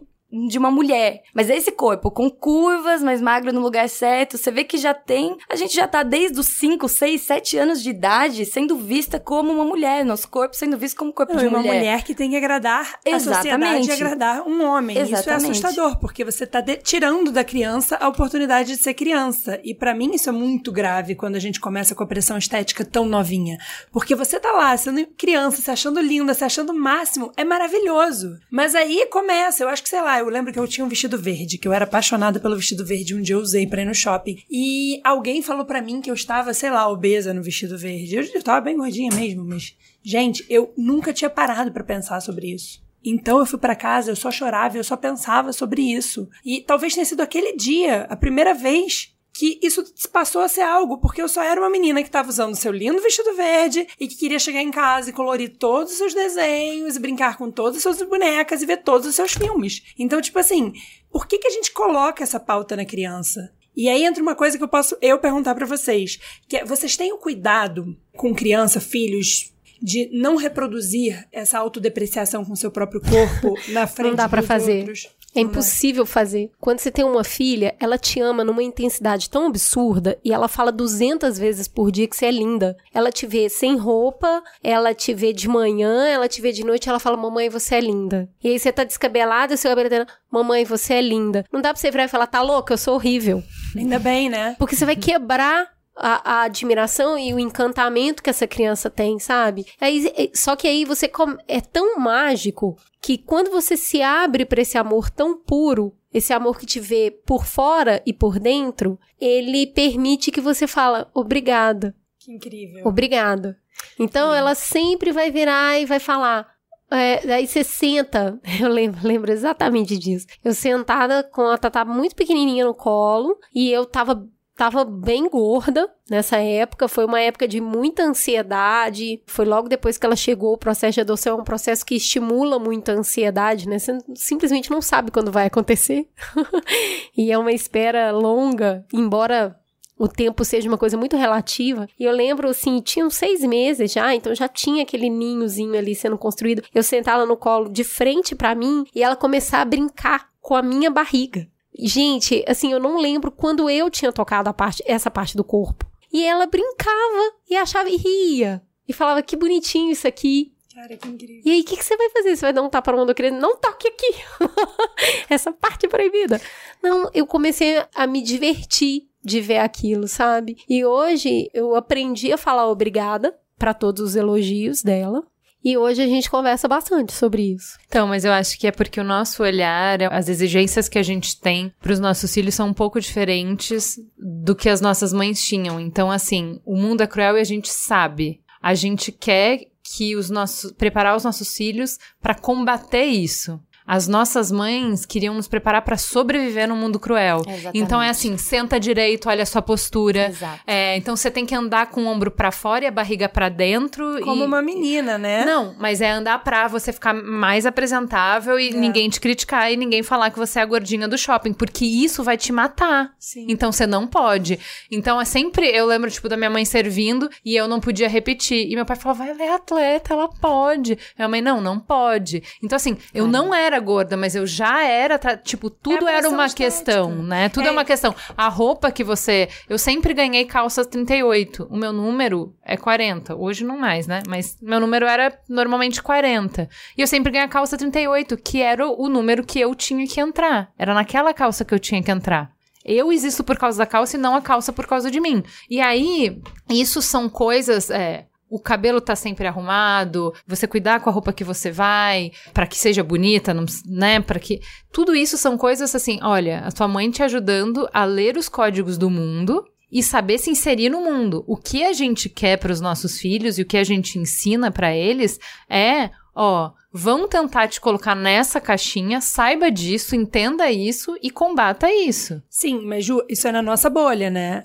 de uma mulher. Mas esse corpo com curvas, mais magro no lugar certo, você vê que já tem. A gente já tá desde os 5, 6, 7 anos de idade sendo vista como uma mulher. Nosso corpo sendo visto como corpo Não, de uma mulher. uma mulher que tem que agradar Exatamente. a sociedade e agradar um homem. Exatamente. Isso é assustador, porque você tá tirando da criança a oportunidade de ser criança. E para mim isso é muito grave quando a gente começa com a pressão estética tão novinha. Porque você tá lá sendo criança, se achando linda, se achando o máximo, é maravilhoso. Mas aí começa, eu acho que, sei lá, eu lembro que eu tinha um vestido verde, que eu era apaixonada pelo vestido verde. Um dia eu usei pra ir no shopping. E alguém falou para mim que eu estava, sei lá, obesa no vestido verde. Eu, eu tava bem gordinha mesmo, mas. Gente, eu nunca tinha parado para pensar sobre isso. Então eu fui para casa, eu só chorava, eu só pensava sobre isso. E talvez tenha sido aquele dia, a primeira vez que isso passou a ser algo, porque eu só era uma menina que estava usando seu lindo vestido verde e que queria chegar em casa e colorir todos os seus desenhos e brincar com todas as suas bonecas e ver todos os seus filmes. Então, tipo assim, por que, que a gente coloca essa pauta na criança? E aí entra uma coisa que eu posso eu perguntar para vocês, que é, vocês têm o cuidado com criança, filhos, de não reproduzir essa autodepreciação com seu próprio corpo na frente não dá para fazer. Outros? É impossível fazer. Quando você tem uma filha, ela te ama numa intensidade tão absurda e ela fala 200 vezes por dia que você é linda. Ela te vê sem roupa, ela te vê de manhã, ela te vê de noite, ela fala: "Mamãe, você é linda". E aí você tá descabelada, seu cabelo tá "Mamãe, você é linda". Não dá pra você virar e falar: "Tá louca, eu sou horrível". Ainda bem, né? Porque você vai quebrar a, a, admiração e o encantamento que essa criança tem, sabe? Aí, só que aí você é tão mágico que quando você se abre para esse amor tão puro, esse amor que te vê por fora e por dentro, ele permite que você fala obrigada. Que incrível. Obrigada. Então ela sempre vai virar e vai falar. É, daí você senta, eu lembro, lembro exatamente disso. Eu sentada com a Tatá muito pequenininha no colo e eu tava tava bem gorda nessa época. Foi uma época de muita ansiedade. Foi logo depois que ela chegou. O processo de adoção é um processo que estimula muita ansiedade, né? Você simplesmente não sabe quando vai acontecer. e é uma espera longa, embora o tempo seja uma coisa muito relativa. E eu lembro, assim, tinham seis meses já, então já tinha aquele ninhozinho ali sendo construído. Eu sentar ela no colo de frente para mim e ela começar a brincar com a minha barriga. Gente, assim, eu não lembro quando eu tinha tocado a parte, essa parte do corpo. E ela brincava e achava e ria. E falava que bonitinho isso aqui. Cara, que incrível. E aí, o que, que, você vai fazer? Você vai dar um tapa na mão do criança? Não toque aqui! Essa parte é proibida. Não, eu comecei a me divertir de ver aquilo, sabe? E hoje eu aprendi a falar obrigada para todos os elogios dela. E hoje a gente conversa bastante sobre isso. Então, mas eu acho que é porque o nosso olhar, as exigências que a gente tem para os nossos filhos são um pouco diferentes do que as nossas mães tinham. Então, assim, o mundo é cruel e a gente sabe. A gente quer que os nossos preparar os nossos filhos para combater isso. As nossas mães queriam nos preparar para sobreviver no mundo cruel. Exatamente. Então é assim, senta direito, olha a sua postura. Exato. É, então você tem que andar com o ombro para fora e a barriga para dentro. Como e... uma menina, né? Não, mas é andar pra você ficar mais apresentável e É. ninguém te criticar e ninguém falar que você é a gordinha do shopping, porque isso vai te matar. Sim. Então você não pode. Então é sempre. Eu lembro, tipo, da minha mãe servindo e eu não podia repetir. E meu pai falava, ela é atleta, ela pode. Minha mãe, não, não pode. Então, assim, eu não era gorda, mas eu já era. Tipo, tudo É era uma estética. questão, né? Tudo é. É. uma questão. A roupa que você. Eu sempre ganhei calça 38. O meu número é 40. Hoje não mais, né? Mas meu número era normalmente 40. E eu sempre ganhei a calça 38, que era o o número que eu tinha que entrar. Era naquela calça que eu tinha que entrar. Eu existo por causa da calça e não a calça por causa de mim. E aí, isso são coisas. é, o cabelo tá sempre arrumado, você cuidar com a roupa que você vai, pra que seja bonita, não, né? Para que tudo isso são coisas assim, olha, a tua mãe te ajudando a ler os códigos do mundo e saber se inserir no mundo. O que a gente quer para os nossos filhos e o que a gente ensina para eles é, ó, vão tentar te colocar nessa caixinha, saiba disso, entenda isso e combata isso. Sim, mas Ju, isso é na nossa bolha, né?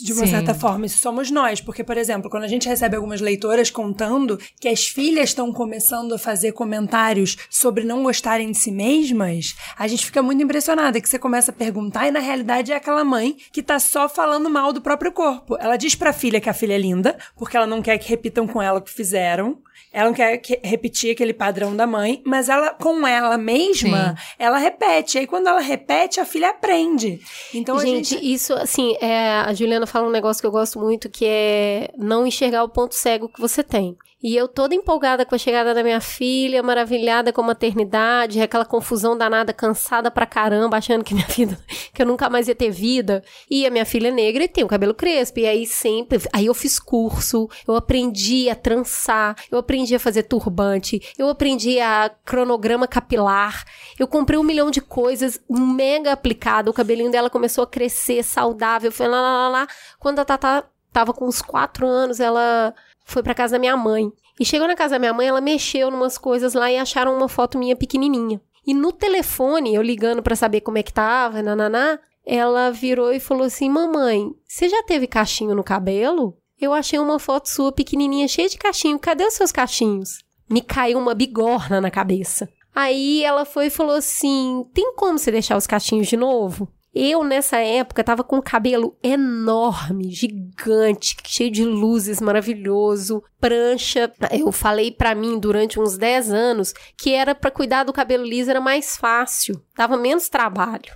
De uma Sim. certa forma, isso somos nós. Porque, por exemplo, quando a gente recebe algumas leitoras contando que as filhas estão começando a fazer comentários sobre não gostarem de si mesmas, a gente fica muito impressionada. Que você começa a perguntar e, na realidade, é aquela mãe que tá só falando mal do próprio corpo. Ela diz pra filha que a filha é linda, porque ela não quer que repitam com ela o que fizeram. Ela não quer que- repetir aquele padrão da mãe, mas ela, com ela mesma, ela repete. Aí, quando ela repete, a filha aprende. Então, gente, gente isso, assim, é, a Juliana fala um negócio que eu gosto muito, que é não enxergar o ponto cego que você tem. E eu toda empolgada com a chegada da minha filha, maravilhada com a maternidade, aquela confusão danada, cansada pra caramba, achando que minha vida, que eu nunca mais ia ter vida. E a minha filha é negra e tem o cabelo crespo. E aí sempre, aí eu fiz curso, eu aprendi a trançar, eu aprendi a fazer turbante, eu aprendi a cronograma capilar, eu comprei um milhão de coisas, mega aplicado, o cabelinho dela começou a crescer, saudável, foi lá, lá, lá, lá. Quando a Tatá tava com uns quatro anos, ela foi pra casa da minha mãe. E chegou na casa da minha mãe, ela mexeu numas coisas lá e acharam uma foto minha pequenininha. E no telefone, eu ligando pra saber como é que tava, nananá, ela virou e falou assim: "Mamãe, você já teve cachinho no cabelo? Eu achei uma foto sua pequenininha, cheia de cachinho. Cadê os seus cachinhos?" Me caiu uma bigorna na cabeça. Aí ela foi e falou assim: "Tem como você deixar os cachinhos de novo?" Eu, nessa época, tava com um cabelo enorme, gigante, cheio de luzes, maravilhoso, prancha. Eu falei pra mim durante uns 10 anos que era pra cuidar do cabelo liso era mais fácil, dava menos trabalho.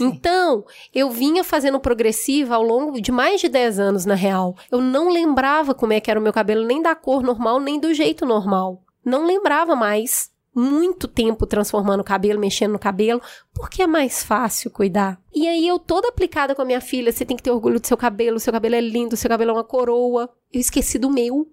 Então, eu vinha fazendo progressiva ao longo de mais de 10 anos, na real. Eu não lembrava como é que era o meu cabelo, nem da cor normal, nem do jeito normal. Não lembrava mais. Muito tempo transformando o cabelo, mexendo no cabelo, porque é mais fácil cuidar. E aí eu toda aplicada com a minha filha, você tem que ter orgulho do seu cabelo, seu cabelo é lindo, seu cabelo é uma coroa. Eu esqueci do meu.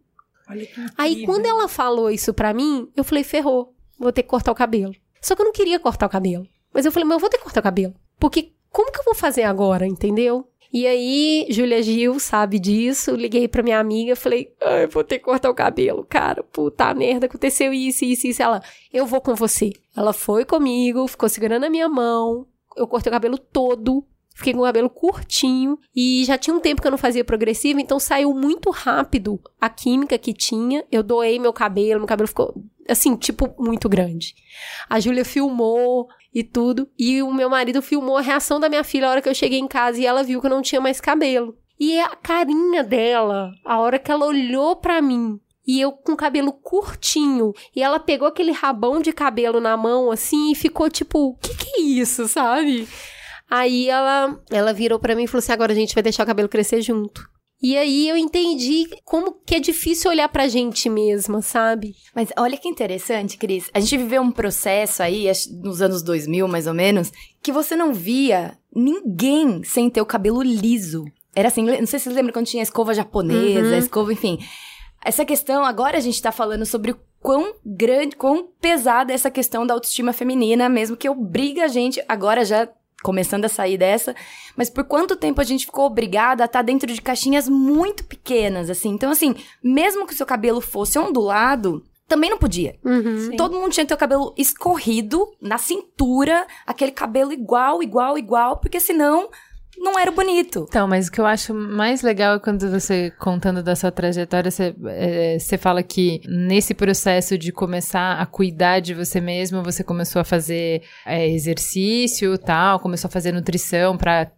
Aí quando ela falou isso pra mim, eu falei, ferrou, vou ter que cortar o cabelo. Só que eu não queria cortar o cabelo. Mas eu falei, mas eu vou ter que cortar o cabelo. Porque como que eu vou fazer agora, entendeu? E aí, Júlia Gil sabe disso, liguei pra minha amiga, falei, ai, vou ter que cortar o cabelo, cara, puta merda, aconteceu isso, isso, isso. Ela, eu vou com você. Ela foi comigo, ficou segurando a minha mão, eu cortei o cabelo todo, fiquei com o cabelo curtinho e já tinha um tempo que eu não fazia progressiva, então saiu muito rápido a química que tinha. Eu doei meu cabelo, meu cabelo ficou assim, tipo, muito grande. A Júlia filmou e tudo, e o meu marido filmou a reação da minha filha a hora que eu cheguei em casa e ela viu que eu não tinha mais cabelo. E a carinha dela, a hora que ela olhou pra mim e eu com cabelo curtinho. E ela pegou aquele rabão de cabelo na mão, assim, e ficou tipo, o que que é isso, sabe? Aí ela, ela virou para mim e falou assim: agora a gente vai deixar o cabelo crescer junto. E aí eu entendi como que é difícil olhar pra gente mesma, sabe? Mas olha que interessante, Cris. A gente viveu um processo aí, nos anos 2000 mais ou menos, que você não via ninguém sem ter o cabelo liso. Era assim, não sei se vocês lembram quando tinha a escova japonesa, uhum. escova, enfim. Essa questão, agora a gente tá falando sobre o quão grande, quão pesada é essa questão da autoestima feminina, mesmo que obriga a gente, agora já começando a sair dessa, mas por quanto tempo a gente ficou obrigada a estar tá dentro de caixinhas muito pequenas, assim. Então, assim, mesmo que o seu cabelo fosse ondulado, também não podia. Uhum. Todo mundo tinha que ter o cabelo escorrido na cintura, aquele cabelo igual, igual, igual, porque senão não era bonito. Então, mas o que eu acho mais legal é quando você, contando da sua trajetória, você, é, você fala que nesse processo de começar a cuidar de você mesmo, você começou a fazer é, exercício tal, começou a fazer nutrição para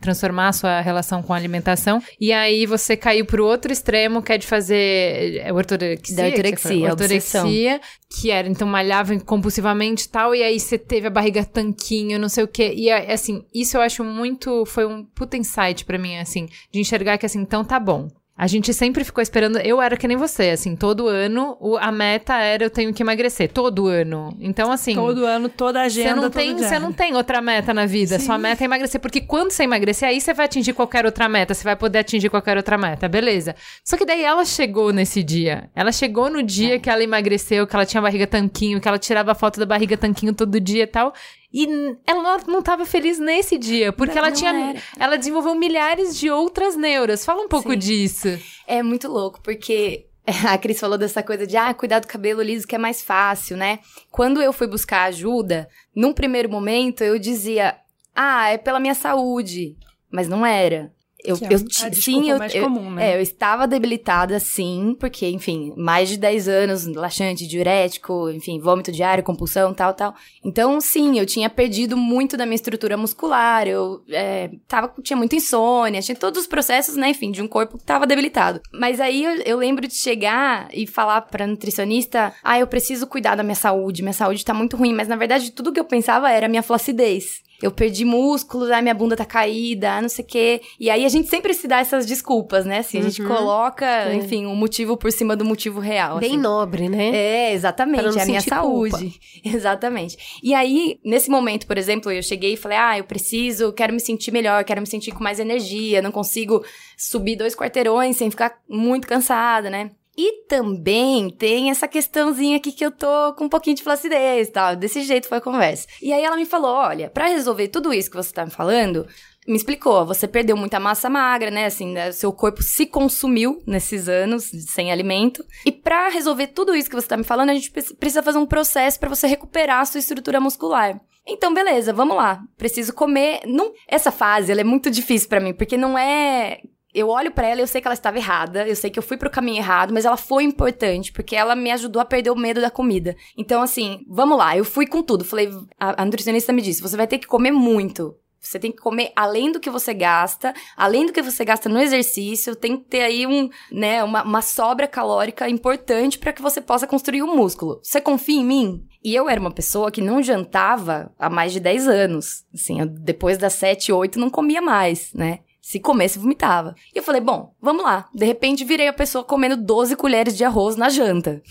transformar a sua relação com a alimentação. E aí você caiu pro outro extremo, que é de fazer é, ortorexia. Da ortorexia, ortorexia, que era, então, malhava compulsivamente e tal, e aí você teve a barriga tanquinho, não sei o quê. E, assim, isso eu acho muito, foi um puta insight pra mim, assim, de enxergar que, assim, então tá bom. A gente sempre ficou esperando. Eu era que nem você, assim, todo ano o, a meta era eu tenho que emagrecer. Todo ano. Então, assim. Todo ano, toda a agenda. Você não, tem, você não tem outra meta na vida. Sim. Sua meta é emagrecer. Porque quando você emagrecer, aí você vai atingir qualquer outra meta. Você vai poder atingir qualquer outra meta. Beleza. Só que daí ela chegou nesse dia. Ela chegou no dia é. que ela emagreceu, que ela tinha barriga tanquinho, que ela tirava foto da barriga tanquinho todo dia e tal. E ela não estava feliz nesse dia, porque não, ela tinha. Era. Ela desenvolveu milhares de outras neuras. Fala um pouco Sim. disso. É muito louco, porque a Cris falou dessa coisa de, ah, cuidar do cabelo liso que é mais fácil, né? Quando eu fui buscar ajuda, num primeiro momento eu dizia, ah, é pela minha saúde. Mas não era. Eu, que é eu, a sim, eu, mais eu, comum, né? É, eu estava debilitada, sim, porque, enfim, mais de 10 anos, laxante, diurético, enfim, vômito diário, compulsão, tal, tal. Então, sim, eu tinha perdido muito da minha estrutura muscular, eu é, tava, tinha muita insônia, tinha todos os processos, né, enfim, de um corpo que estava debilitado. Mas aí eu, eu, lembro de chegar e falar pra nutricionista, ah, eu preciso cuidar da minha saúde, minha saúde tá muito ruim, mas na verdade tudo que eu pensava era minha flacidez eu perdi músculos, a minha bunda tá caída, não sei o quê. E aí a gente sempre se dá essas desculpas, né? Assim, a gente uhum. coloca, enfim, um motivo por cima do motivo real. Bem assim. nobre, né? É, exatamente. é a minha saúde. Culpa. Exatamente. E aí, nesse momento, por exemplo, eu cheguei e falei: ah, eu preciso, quero me sentir melhor, quero me sentir com mais energia, não consigo subir dois quarteirões sem ficar muito cansada, né? E também tem essa questãozinha aqui que eu tô com um pouquinho de flacidez tal. Desse jeito foi a conversa. E aí ela me falou: olha, para resolver tudo isso que você tá me falando, me explicou, você perdeu muita massa magra, né? Assim, né? seu corpo se consumiu nesses anos sem alimento. E para resolver tudo isso que você tá me falando, a gente precisa fazer um processo para você recuperar a sua estrutura muscular. Então, beleza, vamos lá. Preciso comer. Não, essa fase ela é muito difícil para mim, porque não é eu olho para ela e eu sei que ela estava errada, eu sei que eu fui pro caminho errado, mas ela foi importante, porque ela me ajudou a perder o medo da comida. Então, assim, vamos lá, eu fui com tudo. Falei, a, a nutricionista me disse: você vai ter que comer muito. Você tem que comer além do que você gasta, além do que você gasta no exercício, tem que ter aí um, né, uma, uma sobra calórica importante para que você possa construir um músculo. Você confia em mim? E eu era uma pessoa que não jantava há mais de 10 anos. Assim, eu, depois das 7, 8 não comia mais, né? Se comesse, vomitava. E eu falei, bom, vamos lá. De repente, virei a pessoa comendo 12 colheres de arroz na janta.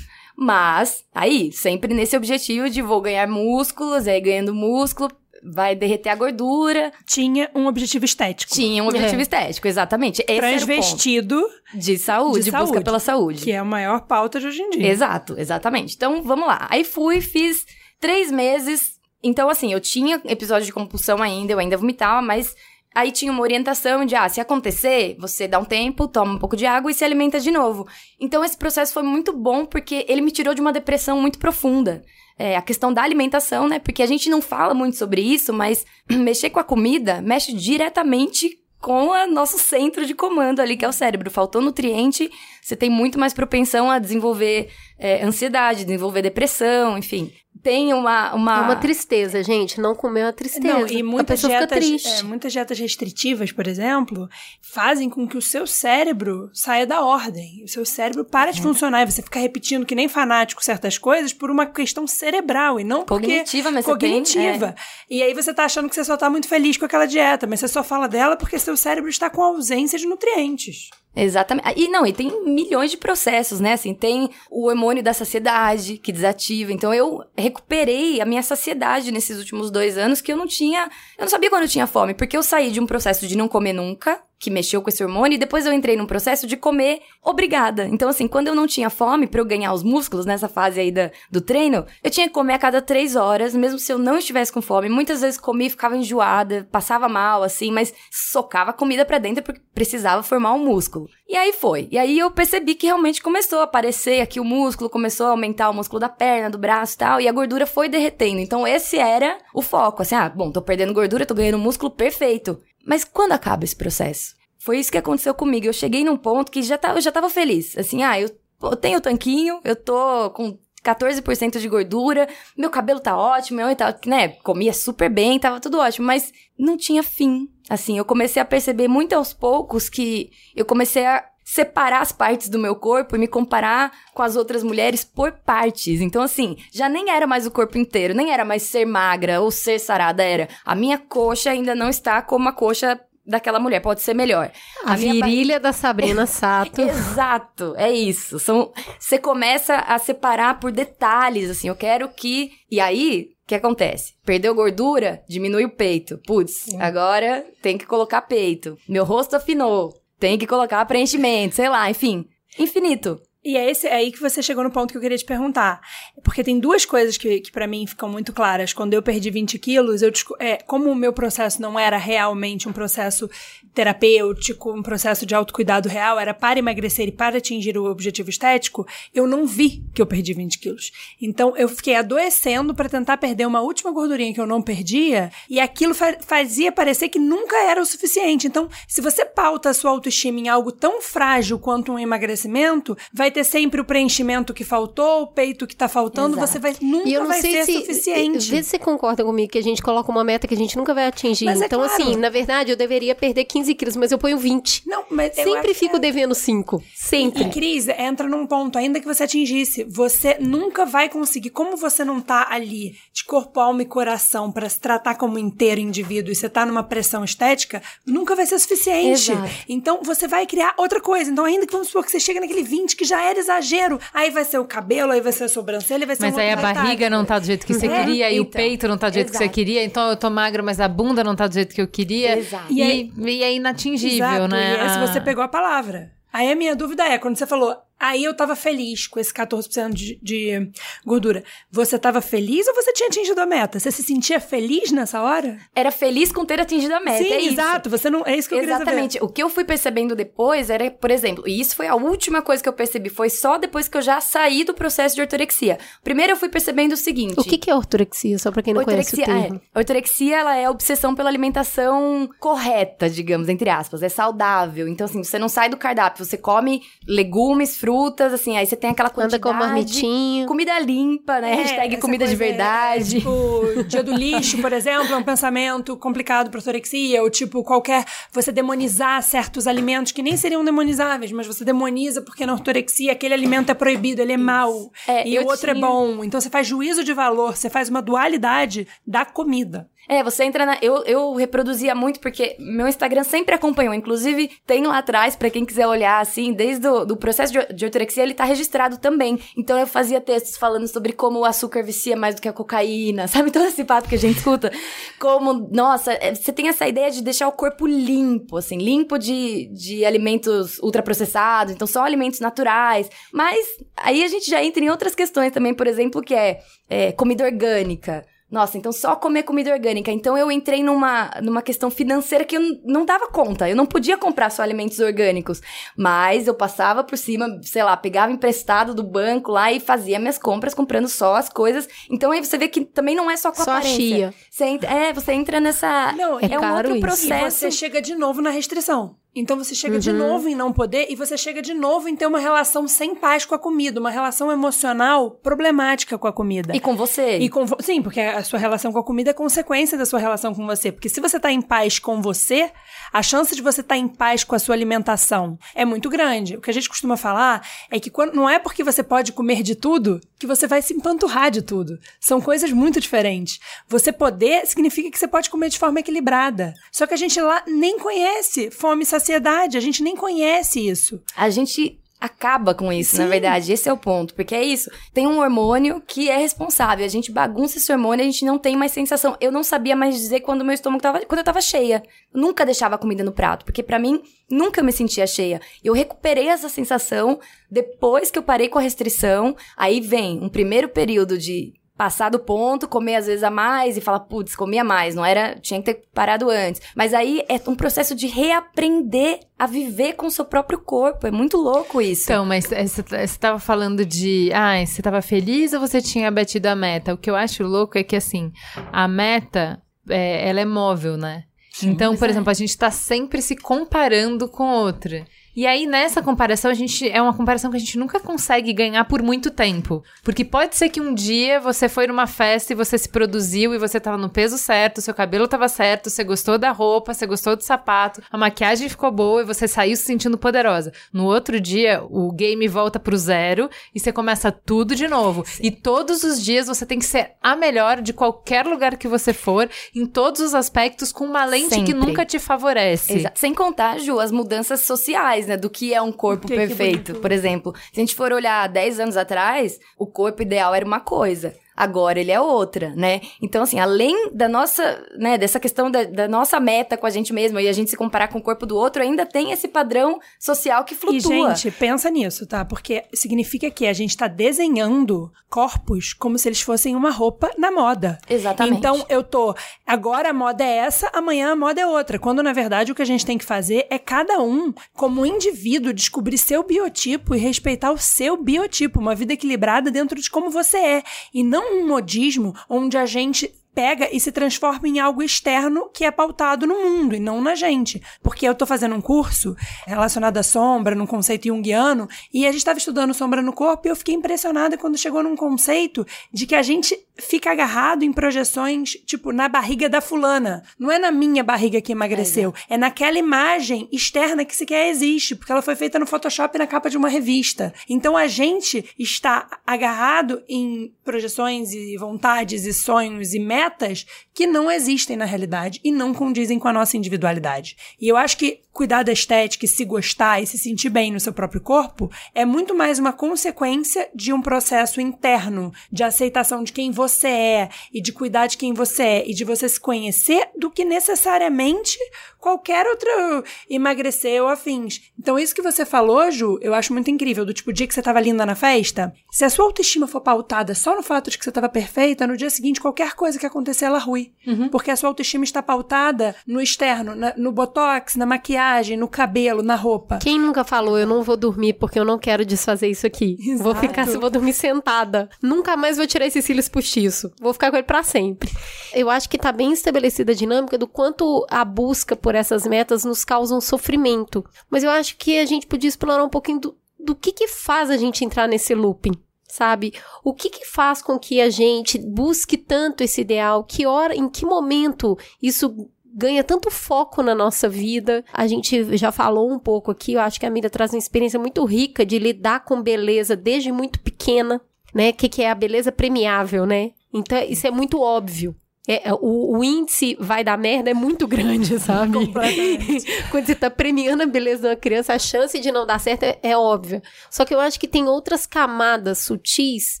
Mas, aí, sempre nesse objetivo de vou ganhar músculos, aí ganhando músculo, vai derreter a gordura. Tinha um objetivo estético. Tinha um objetivo é. estético, exatamente. Esse Transvestido de saúde, de busca pela saúde. Que é a maior pauta de hoje em dia. Exato, exatamente. Então, vamos lá. Aí fui, fiz três meses. Então, assim, eu tinha episódio de compulsão ainda, eu ainda vomitava, mas Aí tinha uma orientação de, ah, se acontecer, você dá um tempo, toma um pouco de água e se alimenta de novo. Então esse processo foi muito bom porque ele me tirou de uma depressão muito profunda. É, a questão da alimentação, né? Porque a gente não fala muito sobre isso, mas mexer com a comida mexe diretamente com o nosso centro de comando ali, que é o cérebro. Faltou nutriente, você tem muito mais propensão a desenvolver é, ansiedade, desenvolver depressão, enfim. Tem uma, uma. É uma tristeza, gente. Não comer é uma tristeza. Não, e a muitas dietas, triste. é, muitas dietas restritivas, por exemplo, fazem com que o seu cérebro saia da ordem. O seu cérebro para É. de funcionar e você fica repetindo que nem fanático certas coisas por uma questão cerebral e não porque Cognitiva, mas você tem, cognitiva. E aí você tá achando que você só tá muito feliz com aquela dieta, mas você só fala dela porque seu cérebro está com ausência de nutrientes. Exatamente. E não, e tem milhões de processos, né? Assim, tem o hormônio da saciedade que desativa. Então eu recuperei a minha saciedade nesses últimos dois anos que eu não tinha. Eu não sabia quando eu tinha fome, porque eu saí de um processo de não comer nunca, que mexeu com esse hormônio, e depois eu entrei num processo de comer obrigada. Então, assim, quando eu não tinha fome pra eu ganhar os músculos nessa fase aí da, do treino, eu tinha que comer a cada três horas, mesmo se eu não estivesse com fome. Muitas vezes comia e ficava enjoada, passava mal, assim, mas socava comida pra dentro porque precisava formar um músculo. E aí foi. E aí eu percebi que realmente começou a aparecer aqui o músculo, começou a aumentar o músculo da perna, do braço e tal, e a gordura foi derretendo. Então esse era o foco, assim, ah, bom, tô perdendo gordura, tô ganhando músculo, perfeito. Mas quando acaba esse processo? Foi isso que aconteceu comigo. Eu cheguei num ponto que já tava, eu já tava feliz. Assim, ah, eu, eu tenho o tanquinho, eu tô com 14% de gordura, meu cabelo tá ótimo, eu tava, né, comia super bem, tava tudo ótimo, mas não tinha fim. Assim, eu comecei a perceber muito aos poucos que eu comecei a separar as partes do meu corpo e me comparar com as outras mulheres por partes. Então, assim, já nem era mais o corpo inteiro, nem era mais ser magra ou ser sarada, era a minha coxa ainda não está como a coxa daquela mulher, pode ser melhor. A, minha virilha da Sabrina Sato. Exato, é isso. São, você começa a separar por detalhes, assim, eu quero que. E aí, o que acontece? Perdeu gordura, diminui o peito. Putz, agora tem que colocar peito. Meu rosto afinou, tem que colocar preenchimento, sei lá, enfim. Infinito. E é esse é aí que você chegou no ponto que eu queria te perguntar. Porque tem duas coisas que, que para mim ficam muito claras. Quando eu perdi 20 quilos, eu é, como o meu processo não era realmente um processo terapêutico, um processo de autocuidado real, era para emagrecer e para atingir o objetivo estético, eu não vi que eu perdi 20 quilos. Então eu fiquei adoecendo para tentar perder uma última gordurinha que eu não perdia, e aquilo fa- fazia parecer que nunca era o suficiente. Então, se você pauta a sua autoestima em algo tão frágil quanto um emagrecimento, vai ter sempre o preenchimento que faltou, o peito que tá faltando, Exato. você vai nunca E eu não vai sei ser se. suficiente. Vê se você concorda comigo que a gente coloca uma meta que a gente nunca vai atingir. Mas é então, claro. assim, na verdade, eu deveria perder 15 quilos, mas eu ponho 20. Não, mas Sempre fico é- devendo 5. Sempre. E Cris, entra num ponto, ainda que você atingisse, você nunca vai conseguir, como você não tá ali de corpo, alma e coração pra se tratar como inteiro indivíduo e você tá numa pressão estética, nunca vai ser suficiente. Exato. Então você vai criar outra coisa. Então, ainda que vamos supor que você chega naquele 20 que já era exagero, aí vai ser o cabelo, aí vai ser a sobrancelha, vai ser Mas um aí a barriga não tá do jeito que você É, queria, e o então, peito não tá do jeito que você exato. queria, então eu tô magra, mas a bunda não tá do jeito que eu queria. Exato. E, E aí- e é inatingível, Exato, né? E esse Ah. você pegou a palavra. Aí a minha dúvida é, quando você falou, aí eu tava feliz com esse 14% de, de gordura, você tava feliz ou você tinha atingido a meta? Você se sentia feliz nessa hora? Era feliz com ter atingido a meta. Sim, é isso. exato. Você não, é isso que eu queria Exatamente. O que eu fui percebendo depois era, por exemplo, e isso foi a última coisa que eu percebi, foi só depois que eu já saí do processo de ortorexia. Primeiro eu fui percebendo o seguinte. O que, que é ortorexia? Só pra quem não conhece o termo. é. Ortorexia, ela é a obsessão pela alimentação correta, digamos, entre aspas. É saudável. Então, assim, você não sai do cardápio. Você come legumes, frutas, assim, aí você tem aquela Anda quantidade... com a marmitinha. Comida limpa, né? É, Hashtag comida de coisa é- verdade. É, tipo, dia do lixo, por exemplo, é um pensamento complicado para ortorexia, ou tipo, qualquer. Você demonizar certos alimentos que nem seriam demonizáveis, mas você demoniza porque na ortorexia aquele alimento é proibido, ele é mau. É, e o outro tinha- é bom. Então você faz juízo de valor, você faz uma dualidade da comida. É, você entra na. Eu, eu reproduzia muito porque meu Instagram sempre acompanhou. Inclusive, tem lá atrás, pra quem quiser olhar, assim, desde o do processo de, de ortorexia, ele tá registrado também. Então eu fazia textos falando sobre como o açúcar vicia mais do que a cocaína, sabe? Todo esse papo que a gente escuta. Como, nossa, é, você tem essa ideia de deixar o corpo limpo, assim, limpo de, de alimentos ultraprocessados, então só alimentos naturais. Mas aí a gente já entra em outras questões também, por exemplo, que é, é comida orgânica. Nossa, então só comer comida orgânica. Então eu entrei numa, numa questão financeira que eu não dava conta. Eu não podia comprar só alimentos orgânicos. Mas eu passava por cima, sei lá, pegava emprestado do banco lá e fazia minhas compras comprando só as coisas. Então aí você vê que também não é só com Só a aparência. chia. Você entra, é, você entra nessa. Não, É é um outro isso. E processo. você chega de novo na restrição. Então você chega de Uhum. novo em não poder e você chega de novo em ter uma relação sem paz com a comida, uma relação emocional problemática com a comida. E com você. E com sim, porque a sua relação com a comida é consequência da sua relação com você. Porque se você tá em paz com você, a chance de você estar em paz com a sua alimentação é muito grande. O que a gente costuma falar é que quando, não é porque você pode comer de tudo que você vai se empanturrar de tudo. São coisas muito diferentes. Você poder significa que você pode comer de forma equilibrada. Só que a gente lá nem conhece fome e saciedade. A gente nem conhece isso. A gente acaba com isso, na Sim. verdade. Esse é o ponto. Porque é isso. Tem um hormônio que é responsável. A gente bagunça esse hormônio e a gente não tem mais sensação. Eu não sabia mais dizer quando meu estômago tava. Quando eu tava cheia. Eu nunca deixava a comida no prato. Porque pra mim, nunca me sentia cheia. Eu recuperei essa sensação depois que eu parei com a restrição. Aí vem um primeiro período de. Passar do ponto, comer às vezes a mais e falar, putz, comia mais, não era, tinha que ter parado antes. Mas aí é um processo de reaprender a viver com o seu próprio corpo. É muito louco isso. Então, mas é, você você tava falando de, ah, você tava feliz ou você tinha batido a meta? O que eu acho louco é que, assim, a meta, é, ela é móvel, né? então, por exemplo, a gente tá sempre se comparando com outra. E aí, nessa comparação, a gente é uma comparação que a gente nunca consegue ganhar por muito tempo. Porque pode ser que um dia você foi numa festa e você se produziu e você tava no peso certo, seu cabelo tava certo, você gostou da roupa, você gostou do sapato, a maquiagem ficou boa e você saiu se sentindo poderosa. No outro dia, o game volta pro zero e você começa tudo de novo. E todos os dias você tem que ser a melhor de qualquer lugar que você for, em todos os aspectos, com uma lente que Sempre. nunca te favorece. Sem contar, Ju, as mudanças sociais, né? Do que é um corpo Que- que perfeito. bonito. Por exemplo, se a gente for olhar 10 anos atrás, o corpo ideal era uma coisa. Agora ele é outra, né? Então, assim, além da nossa, né, dessa questão da, da nossa meta com a gente mesma e a gente se comparar com o corpo do outro, ainda tem esse padrão social que flutua. E, gente, pensa nisso, tá? Porque significa que a gente tá desenhando corpos como se eles fossem uma roupa na moda. Exatamente. Então, eu tô. Agora a moda é essa, amanhã a moda é outra. Quando, na verdade, o que a gente tem que fazer é cada um, como indivíduo, descobrir seu biotipo e respeitar o seu biotipo. Uma vida equilibrada dentro de como você é. E não um modismo onde a gente pega e se transforma em algo externo que é pautado no mundo e não na gente. Porque eu tô fazendo um curso relacionado à sombra, num conceito junguiano, e a gente estava estudando sombra no corpo e eu fiquei impressionada quando chegou num conceito de que a gente fica agarrado em projeções, tipo, na barriga da fulana. Não é na minha barriga que emagreceu, é naquela imagem externa que sequer existe, porque ela foi feita no Photoshop na capa de uma revista. Então a gente está agarrado em projeções e vontades e sonhos e metas metas que não existem na realidade e não condizem com a nossa individualidade. E eu acho que cuidar da estética e se gostar e se sentir bem no seu próprio corpo é muito mais uma consequência de um processo interno de aceitação de quem você é e de cuidar de quem você é e de você se conhecer do que necessariamente qualquer outro emagrecer ou afins. Então isso que você falou, Ju, eu acho muito incrível, do tipo, dia que você tava linda na festa, se a sua autoestima for pautada só no fato de que você tava perfeita, no dia seguinte qualquer coisa que acontecer ela rui. Porque a sua autoestima está pautada no externo, na- no botox, na maquiagem, no cabelo, na roupa. Quem nunca falou, eu não vou dormir porque eu não quero desfazer isso aqui. Vou Exato. ficar, vou dormir sentada. Nunca mais vou tirar esses cílios postiço. Vou ficar com ele pra sempre. Eu acho que tá bem estabelecida a dinâmica do quanto a busca por essas metas nos causa um sofrimento. Mas eu acho que a gente podia explorar um pouquinho do, do que que faz a gente entrar nesse looping. Sabe? O que que faz com que a gente busque tanto esse ideal? Que hora, em que momento isso ganha tanto foco na nossa vida. A gente já falou um pouco aqui, eu acho que a Mira traz uma experiência muito rica de lidar com beleza desde muito pequena, né? O que, que é a beleza premiável, né? Então, isso é muito óbvio. É, é, o, o índice vai dar merda é muito grande, sabe? Completamente. Quando você tá premiando a beleza de uma criança, a chance de não dar certo é, é óbvia. Só que eu acho que tem outras camadas sutis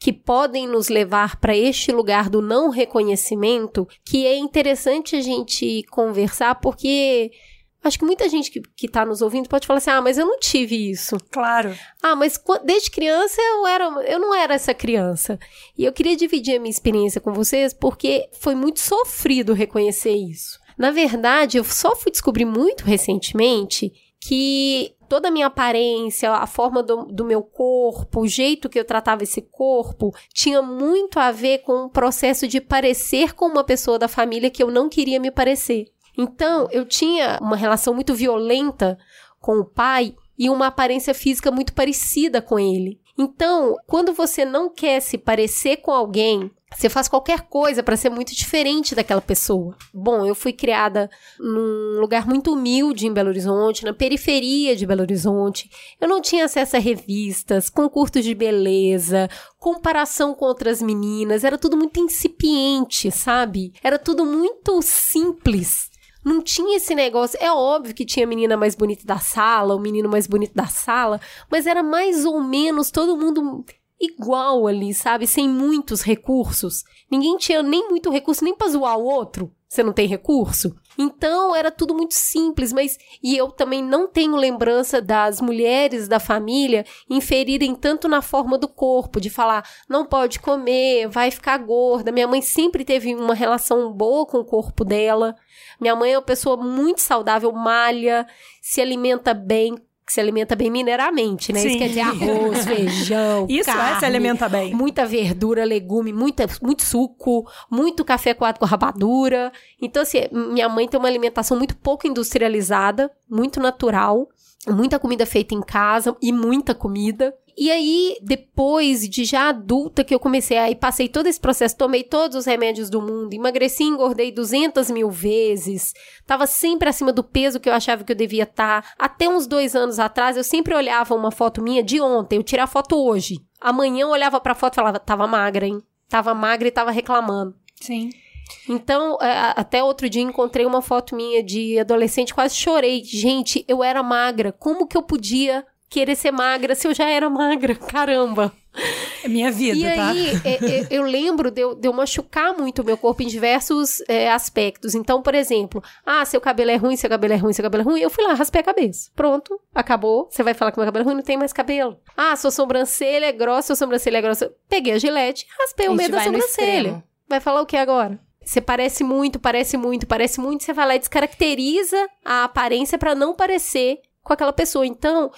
que podem nos levar para este lugar do não reconhecimento, que é interessante a gente conversar, porque Acho que muita gente que, que tá nos ouvindo pode falar assim: ah, mas eu não tive isso. Claro. Ah, mas desde criança eu, era, eu não era essa criança. E eu queria dividir a minha experiência com vocês porque foi muito sofrido reconhecer isso. Na verdade, eu só fui descobrir muito recentemente que toda a minha aparência, a forma do, do, meu corpo, o jeito que eu tratava esse corpo, tinha muito a ver com o processo de parecer com uma pessoa da família que eu não queria me parecer. Então, eu tinha uma relação muito violenta com o pai e uma aparência física muito parecida com ele. Então, quando você não quer se parecer com alguém, você faz qualquer coisa para ser muito diferente daquela pessoa. Bom, eu fui criada num lugar muito humilde em Belo Horizonte, na periferia de Belo Horizonte. Eu não tinha acesso a revistas, concursos de beleza, comparação com outras meninas. Era tudo muito incipiente, sabe? Era tudo muito simples. Não tinha esse negócio. É óbvio que tinha a menina mais bonita da sala, o menino mais bonito da sala, mas era mais ou menos todo mundo igual ali, sabe? Sem muitos recursos. Ninguém tinha nem muito recurso nem pra zoar o outro. Você não tem recurso? Então era tudo muito simples, mas e eu também não tenho lembrança das mulheres da família inferirem tanto na forma do corpo, de falar não pode comer, vai ficar gorda. Minha mãe sempre teve uma relação boa com o corpo dela. Minha mãe é uma pessoa muito saudável, malha, se alimenta bem, se alimenta bem mineiramente, né? Sim. Isso quer dizer arroz, feijão, Isso carne, é se alimenta bem. Muita verdura, legume, muita, muito suco, muito café coado com rapadura. Então, assim, minha mãe tem uma alimentação muito pouco industrializada, muito natural, muita comida feita em casa e muita comida. E aí, depois de já adulta que eu comecei, aí passei todo esse processo, tomei todos os remédios do mundo, emagreci, engordei 200 mil vezes, tava sempre acima do peso que eu achava que eu devia estar. Tá. Até uns dois anos atrás, eu sempre olhava uma foto minha de ontem, eu tirei a foto hoje. Amanhã eu olhava pra foto e falava, tava magra, hein? Tava magra e tava reclamando. Sim. Então, até outro dia encontrei uma foto minha de adolescente, quase chorei. Gente, eu era magra. Como que eu podia querer ser magra se eu já era magra? Caramba! É minha vida, e tá? aí, é, é, eu lembro de eu, de eu machucar muito o meu corpo em diversos é, aspectos. Então, por exemplo, ah, seu cabelo é ruim, seu cabelo é ruim, seu cabelo é ruim. Eu fui lá, raspei a cabeça. Pronto, acabou. Você vai falar que meu cabelo é ruim, não tem mais cabelo. Ah, sua sobrancelha é grossa, sua sobrancelha é grossa. Peguei a gilete, raspei o meio da sobrancelha. Vai falar o que agora? Você parece muito, parece muito, parece muito. Você vai lá e descaracteriza a aparência para não parecer com aquela pessoa. Então,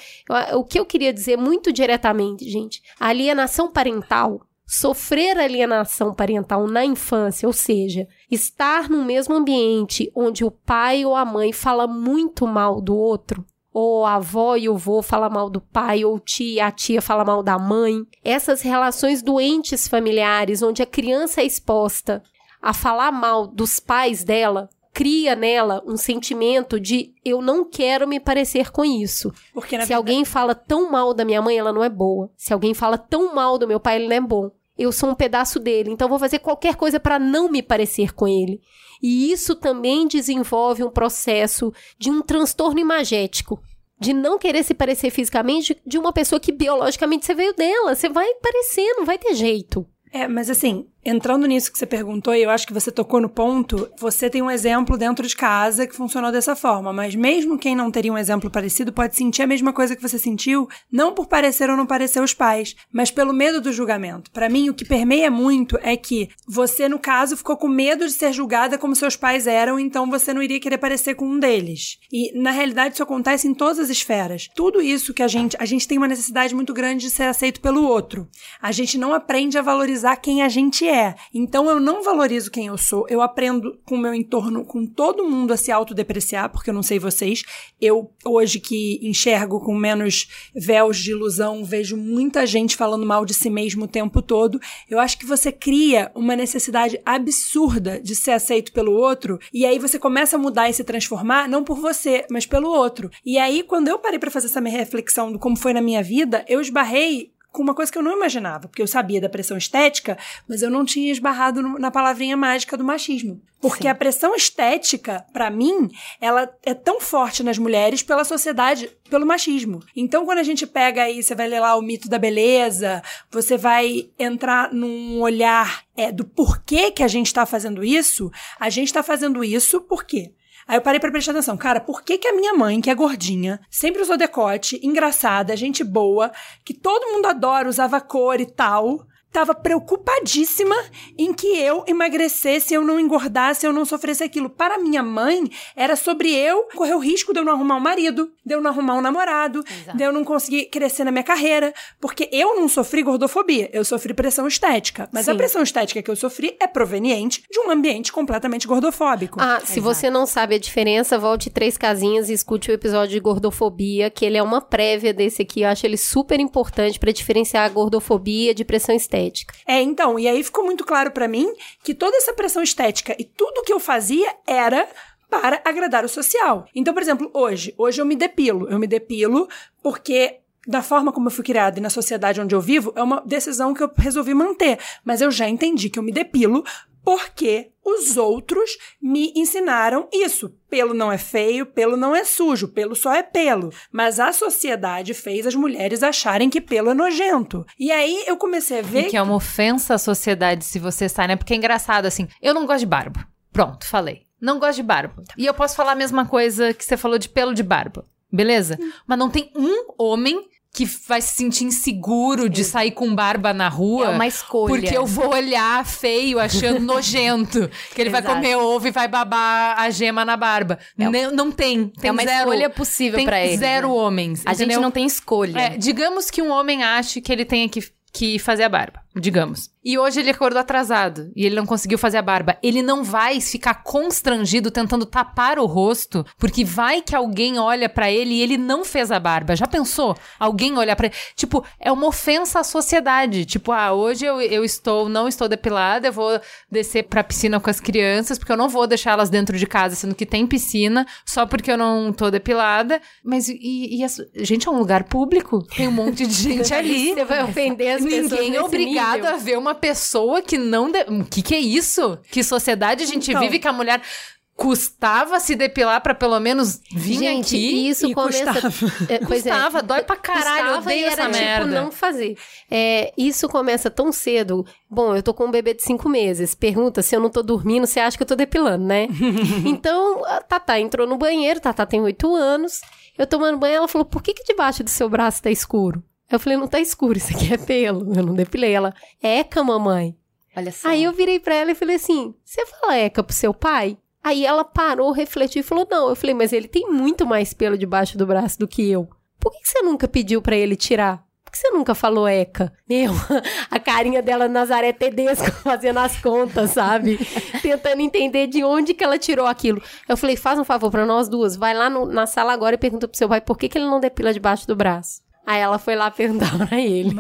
o que eu queria dizer muito diretamente, gente, a alienação parental, sofrer alienação parental na infância, ou seja, estar no mesmo ambiente onde o pai ou a mãe fala muito mal do outro, ou a avó e o vô fala mal do pai, ou tia, a tia fala mal da mãe. Essas relações doentes familiares, onde a criança é exposta a falar mal dos pais dela, cria nela um sentimento de eu não quero me parecer com isso. Porque, Se verdade... alguém fala tão mal da minha mãe, ela não é boa. Se alguém fala tão mal do meu pai, ele não é bom. Eu sou um pedaço dele, então vou fazer qualquer coisa para não me parecer com ele. E isso também desenvolve um processo de um transtorno imagético. De não querer se parecer fisicamente de uma pessoa que biologicamente você veio dela. Você vai parecer, não vai ter jeito. É, mas assim, entrando nisso que você perguntou, e eu acho que você tocou no ponto, você tem um exemplo dentro de casa que funcionou dessa forma, mas mesmo quem não teria um exemplo parecido pode sentir a mesma coisa que você sentiu, não por parecer ou não parecer os pais, mas pelo medo do julgamento. Para mim, o que permeia muito é que você, no caso, ficou com medo de ser julgada como seus pais eram, então você não iria querer parecer com um deles. E na realidade isso acontece em todas as esferas. Tudo isso que a gente, a gente tem uma necessidade muito grande de ser aceito pelo outro. A gente não aprende a valorizar quem a gente é é. Então eu não valorizo quem eu sou. Eu aprendo com o meu entorno, com todo mundo a se autodepreciar, porque eu não sei vocês. Eu, hoje que enxergo com menos véus de ilusão, vejo muita gente falando mal de si mesmo o tempo todo. Eu acho que você cria uma necessidade absurda de ser aceito pelo outro, e aí você começa a mudar e se transformar, não por você, mas pelo outro. E aí, quando eu parei para fazer essa minha reflexão do como foi na minha vida, eu esbarrei com uma coisa que eu não imaginava, porque eu sabia da pressão estética, mas eu não tinha esbarrado na palavrinha mágica do machismo. Porque Sim. a pressão estética, para mim, ela é tão forte nas mulheres pela sociedade, pelo machismo. Então, quando a gente pega aí, você vai ler lá o mito da beleza, você vai entrar num olhar é, do porquê que a gente tá fazendo isso, a gente tá fazendo isso porque Aí eu parei pra prestar atenção. Cara, por que que a minha mãe, que é gordinha, sempre usou decote, engraçada, gente boa, que todo mundo adora, usava cor e tal, tava preocupadíssima em que eu emagrecesse, eu não engordasse, eu não sofresse aquilo. Para minha mãe, era sobre eu correr o risco de eu não arrumar um marido, de eu não arrumar um namorado, de eu não conseguir crescer na minha carreira, porque eu não sofri gordofobia, eu sofri pressão estética. Mas a Sim. pressão estética que eu sofri é proveniente de um ambiente completamente gordofóbico. Ah, se você não sabe a diferença, volte três casinhas e escute o episódio de gordofobia, que ele é uma prévia desse aqui. Eu acho ele super importante pra diferenciar a gordofobia de pressão estética. É, então, e aí ficou muito claro pra mim que toda essa pressão estética e tudo que eu fazia era para agradar o social. Então, por exemplo, hoje, hoje eu me depilo. Eu me depilo porque da forma como eu fui criada e na sociedade onde eu vivo, é uma decisão que eu resolvi manter, mas eu já entendi que eu me depilo porque os outros me ensinaram isso. Pelo não é feio, pelo não é sujo, pelo só é pelo. Mas a sociedade fez as mulheres acharem que pelo é nojento. E aí eu comecei a ver E que é uma ofensa à sociedade se você sai, né? Porque é engraçado, assim, eu não gosto de barba. Pronto, falei. Não gosto de barba. E eu posso falar a mesma coisa que você falou de pelo de barba. Beleza? Mas não tem um homem que vai se sentir inseguro de sair com barba na rua. É uma escolha. Porque eu vou olhar feio, achando nojento. Que ele vai comer ovo e vai babar a gema na barba. É Não, não tem. Tem é uma zero. escolha possível pra ele. zero né? homens. A gente entendeu? não tem escolha. É, digamos que um homem ache que ele tenha que, que fazer a barba. Digamos. E hoje ele acordou atrasado e ele não conseguiu fazer a barba. Ele não vai ficar constrangido tentando tapar o rosto, porque vai que alguém olha pra ele e ele não fez a barba. Já pensou? Alguém olhar pra ele. Tipo, é uma ofensa à sociedade. Tipo, ah, hoje eu, eu estou, não estou depilada, eu vou descer pra piscina com as crianças, porque eu não vou deixar elas dentro de casa, sendo que tem piscina, só porque eu não tô depilada. Mas e, e as- gente, é um lugar público. Tem um monte de gente ali. Você vai ofender as pessoas Ninguém é obrigado nível. a ver uma pessoa que não. De... O que, que é isso? Que sociedade a gente Então. vive que a mulher custava se depilar pra pelo menos vir Gente, aqui? e isso e começa. custava. É, é. Custava, dói pra caralho, eu Custava odeio e era essa tipo merda. não fazer. É, isso começa tão cedo. Bom, eu tô com um bebê de cinco meses. Pergunta se eu não tô dormindo, você acha que eu tô depilando, né? então, a Tatá entrou no banheiro, Tatá tem oito anos. Eu tomando banho, ela falou: por que, que debaixo do seu braço tá escuro? Eu falei, não tá escuro, isso aqui é pelo. Eu não depilei. Ela, eca, mamãe. Olha só. Aí eu virei pra ela e falei assim: você fala eca pro seu pai? Aí ela parou, refletiu e falou: não. Eu falei, mas ele tem muito mais pelo debaixo do braço do que eu. Por que, que você nunca pediu pra ele tirar? Por que você nunca falou eca? Meu, a carinha dela Nazaré Tedesco fazendo as contas, sabe? Tentando entender de onde que ela tirou aquilo. Eu falei, faz um favor pra nós duas, vai lá no- na sala agora e pergunta pro seu pai por que, que ele não depila debaixo do braço. Aí ela foi lá perguntar pra ele.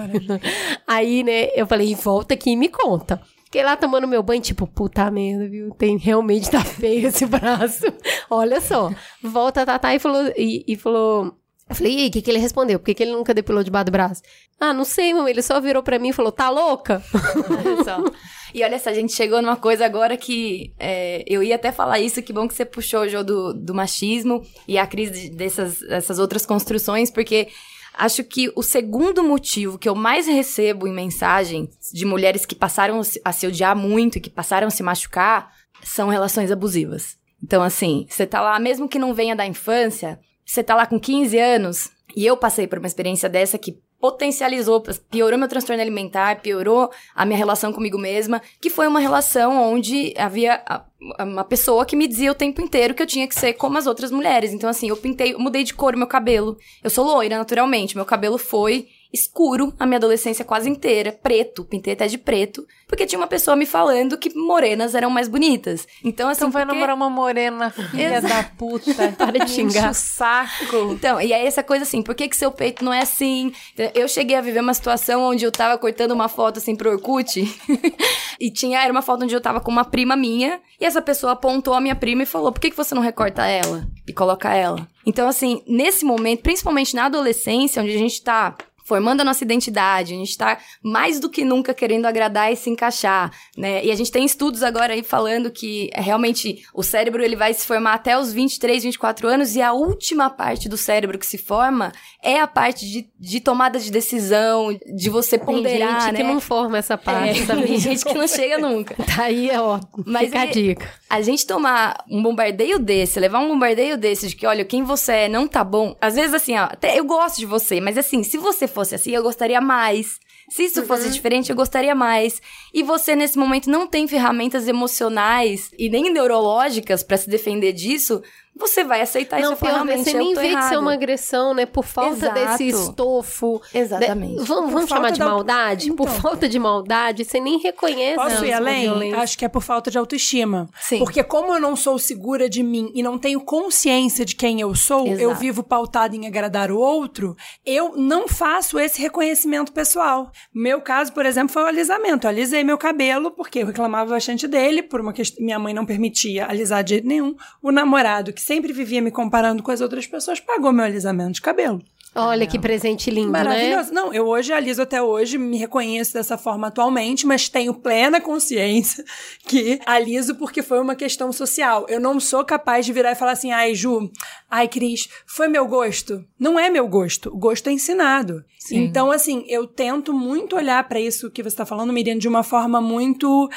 Aí, né, eu falei, volta aqui e me conta. Fiquei lá tomando meu banho, tipo, puta merda, viu? Tem, realmente tá feio esse braço. Olha só. Volta a Tatá e falou, e, e falou. Eu falei, e aí, o que, que ele respondeu? Por que, que ele nunca depilou debaixo do braço? Ah, não sei, mamãe. Ele só virou pra mim e falou, tá louca? Olha só. E olha só, a gente chegou numa coisa agora que é, eu ia até falar isso, que bom que você puxou, Jô, do, do machismo e a crise dessas, dessas outras construções, porque acho que o segundo motivo que eu mais recebo em mensagem de mulheres que passaram a se odiar muito e que passaram a se machucar são relações abusivas. Então, assim, você tá lá, mesmo que não venha da infância, você tá lá com 15 anos, e eu passei por uma experiência dessa que potencializou, piorou meu transtorno alimentar, piorou a minha relação comigo mesma, que foi uma relação onde havia uma pessoa que me dizia o tempo inteiro que eu tinha que ser como as outras mulheres. Então, assim, eu pintei, eu mudei de cor o meu cabelo. Eu sou loira, naturalmente. Meu cabelo foi escuro a minha adolescência quase inteira, preto, pintei até de preto, porque tinha uma pessoa me falando que morenas eram mais bonitas. Então, assim, Então vai porque- namorar uma morena, filha da puta. Para de xingar. o saco. Então, e aí essa coisa assim, por que que seu peito não é assim? Eu cheguei a viver uma situação onde eu tava cortando uma foto assim pro Orkut, e tinha, era uma foto onde eu tava com uma prima minha, e essa pessoa apontou a minha prima e falou, por que que você não recorta ela e coloca ela? Então, assim, nesse momento, principalmente na adolescência, onde a gente tá formando a nossa identidade, a gente tá mais do que nunca querendo agradar e se encaixar, né? E a gente tem estudos agora aí falando que é, realmente o cérebro ele vai se formar até os 23, 24 anos e a última parte do cérebro que se forma é a parte de, de tomada de decisão, de você ponderar, Tem gente né? que não forma essa parte, É, sabia? tem gente que não chega nunca. Tá aí, ó, Mas fica a dica. A gente tomar um bombardeio desse, levar um bombardeio desse de que, olha, quem você é não tá bom. Às vezes, assim, ó, até eu gosto de você, mas assim, se você fosse assim, eu gostaria mais. Se isso fosse diferente, eu gostaria mais. E você, nesse momento, não tem ferramentas emocionais e nem neurológicas pra se defender disso, você vai aceitar Não, isso e pior, né? realmente, você eu nem tô vê que isso é uma agressão, né? Por falta Exato. desse estofo. Exatamente. De- Vamos, vamos Por chamar de da- maldade? Por Então. falta de maldade, você nem reconhece Posso a ir sua além? Acho que é por falta de autoestima. Sim. Porque como eu não sou segura de mim e não tenho consciência de quem eu sou, Exato. eu vivo pautada em agradar o outro, eu não faço esse reconhecimento pessoal. Meu caso, por exemplo, foi o alisamento. Eu alisei meu cabelo porque eu reclamava bastante dele, por uma questão, minha mãe não permitia alisar de jeito nenhum. O namorado, que sempre vivia me comparando com as outras pessoas, pagou meu alisamento de cabelo. Olha que presente lindo, né? Maravilhoso. Não, eu hoje aliso até hoje, me reconheço dessa forma atualmente, mas tenho plena consciência que aliso porque foi uma questão social. Eu não sou capaz de virar e falar assim, ai, Ju, ai, Cris, foi meu gosto. Não é meu gosto. O gosto é ensinado. Então, assim, eu tento muito olhar pra isso que você tá falando, Miriam, de uma forma muito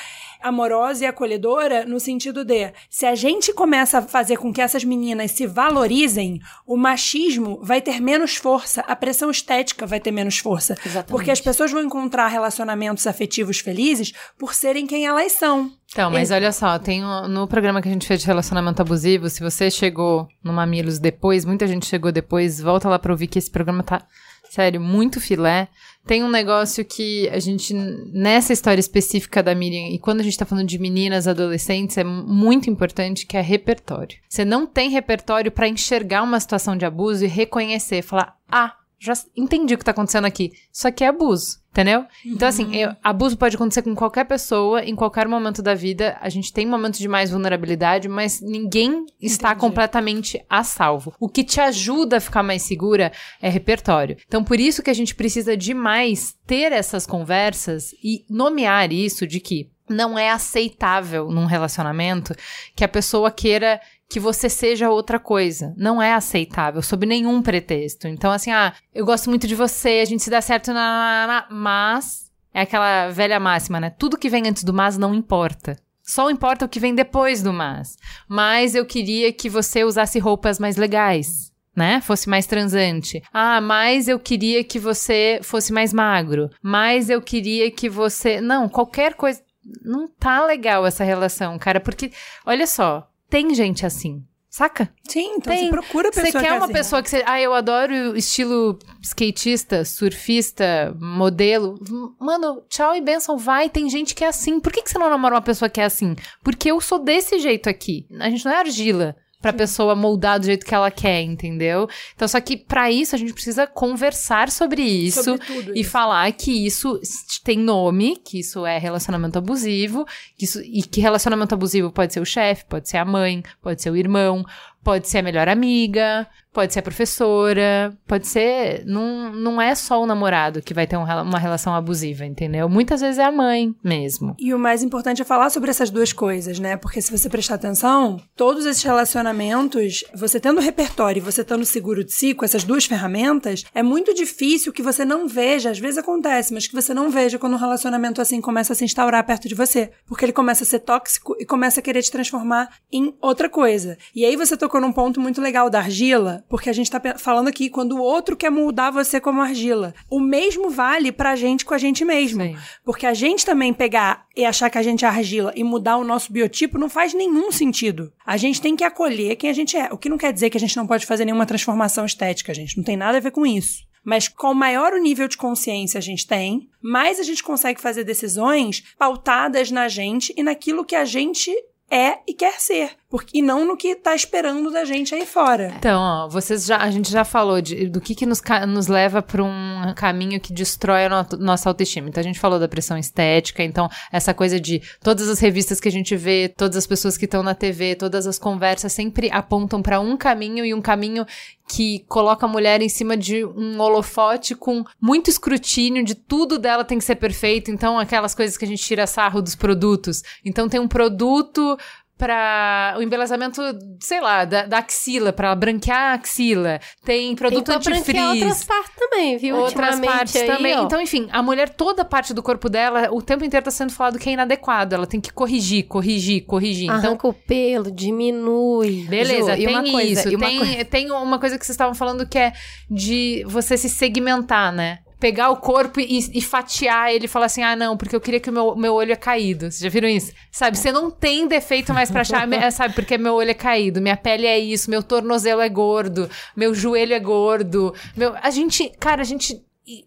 amorosa e acolhedora, no sentido de, se a gente começa a fazer com que essas meninas se valorizem, o machismo vai ter menos força, a pressão estética vai ter menos força. Exatamente. Porque as pessoas vão encontrar relacionamentos afetivos felizes por serem quem elas são. Então, mas olha só, tem um- no programa que a gente fez de relacionamento abusivo, se você chegou no Mamilos depois, muita gente chegou depois, volta lá pra ouvir que esse programa tá, sério, muito filé. Tem um negócio que a gente, nessa história específica da Miriam, e quando a gente tá falando de meninas, adolescentes, é muito importante que é repertório. Você não tem repertório pra enxergar uma situação de abuso e reconhecer, falar, ah, já entendi o que tá acontecendo aqui. Isso aqui é abuso, entendeu? Então, assim, eu- abuso pode acontecer com qualquer pessoa, em qualquer momento da vida. A gente tem momentos de mais vulnerabilidade, mas ninguém está completamente a salvo. O que te ajuda a ficar mais segura é repertório. Então, por isso que a gente precisa demais ter essas conversas e nomear isso de que não é aceitável num relacionamento que a pessoa queira que você seja outra coisa. Não é aceitável, sob nenhum pretexto. Então, assim, ah, eu gosto muito de você, a gente se dá certo, na, na, na, mas. É aquela velha máxima, né? Tudo que vem antes do mas não importa. Só importa o que vem depois do mas. Mas eu queria que você usasse roupas mais legais. Né? Fosse mais transante. Ah, mas eu queria que você fosse mais magro. Mas eu queria que você. Não, qualquer coisa. Não tá legal essa relação, cara. Porque, olha só, tem gente assim. Saca? Sim, então Tem. você procura a pessoa Você quer que é uma assim. pessoa que você. Ah, eu adoro estilo skatista, surfista, modelo. Mano, tchau e benção, vai. Tem gente que é assim. Por que, que você não namora uma pessoa que é assim? Porque eu sou desse jeito aqui. A gente não é argila pra pessoa moldar do jeito que ela quer, entendeu? Então, só que pra isso a gente precisa conversar sobre isso Sobre e isso. falar que isso tem nome, que isso é relacionamento abusivo, que isso, e que relacionamento abusivo pode ser o chefe, pode ser a mãe, pode ser o irmão, pode ser a melhor amiga, pode ser a professora, pode ser. Não, não é só o namorado que vai ter um uma relação abusiva, entendeu? Muitas vezes é a mãe mesmo. E o mais importante é falar sobre essas duas coisas, né? Porque se você prestar atenção, todos esses relacionamentos, você tendo repertório e você estando seguro de si com essas duas ferramentas, é muito difícil que você não veja, às vezes acontece, mas que você não veja quando um relacionamento assim começa a se instaurar perto de você. Porque ele começa a ser tóxico e começa a querer te transformar em outra coisa. E aí você tocou num ponto muito legal da argila, porque a gente tá falando aqui quando o outro quer moldar você como argila. O mesmo vale pra gente com a gente mesmo. Sim. Porque a gente também pegar e achar que a gente é argila e mudar o nosso biotipo não faz nenhum sentido. A gente tem que acolher quem a gente é. O que não quer dizer que a gente não pode fazer nenhuma transformação estética, gente. Não tem nada a ver com isso. Mas com maior o nível de consciência a gente tem, mais a gente consegue fazer decisões pautadas na gente e naquilo que a gente é e quer ser. Porque, e não no que tá esperando da gente aí fora. Então, ó, vocês já, a gente já falou de, do que, que nos, nos leva para um caminho que destrói a no- nossa autoestima. Então, a gente falou da pressão estética, então, essa coisa de todas as revistas que a gente vê, todas as pessoas que estão na TV, todas as conversas sempre apontam para um caminho e um caminho que coloca a mulher em cima de um holofote com muito escrutínio de tudo dela tem que ser perfeito. Então, aquelas coisas que a gente tira sarro dos produtos. Então, tem um produto para o embelezamento, sei lá, da, da axila, para branquear a axila. Tem produto Tem branquear outras antifrizz. partes também, viu? Outras partes aí, também. ó. Então, enfim, a mulher, toda parte do corpo dela, o tempo inteiro tá sendo falado que é inadequado. Ela tem que corrigir, corrigir, corrigir. Então, Arranca o pelo, diminui. Beleza, Ju, e tem uma coisa, isso. e uma tem, tem uma coisa que vocês estavam falando que é de você se segmentar, né? Pegar o corpo e, e fatiar ele e falar assim: ah, não, porque eu queria que o meu, meu olho é caído. Vocês já viram isso? Sabe, você não tem defeito mais pra achar, me- sabe, porque meu olho é caído, minha pele é isso, meu tornozelo é gordo, meu joelho é gordo. Meu... A gente, cara, a gente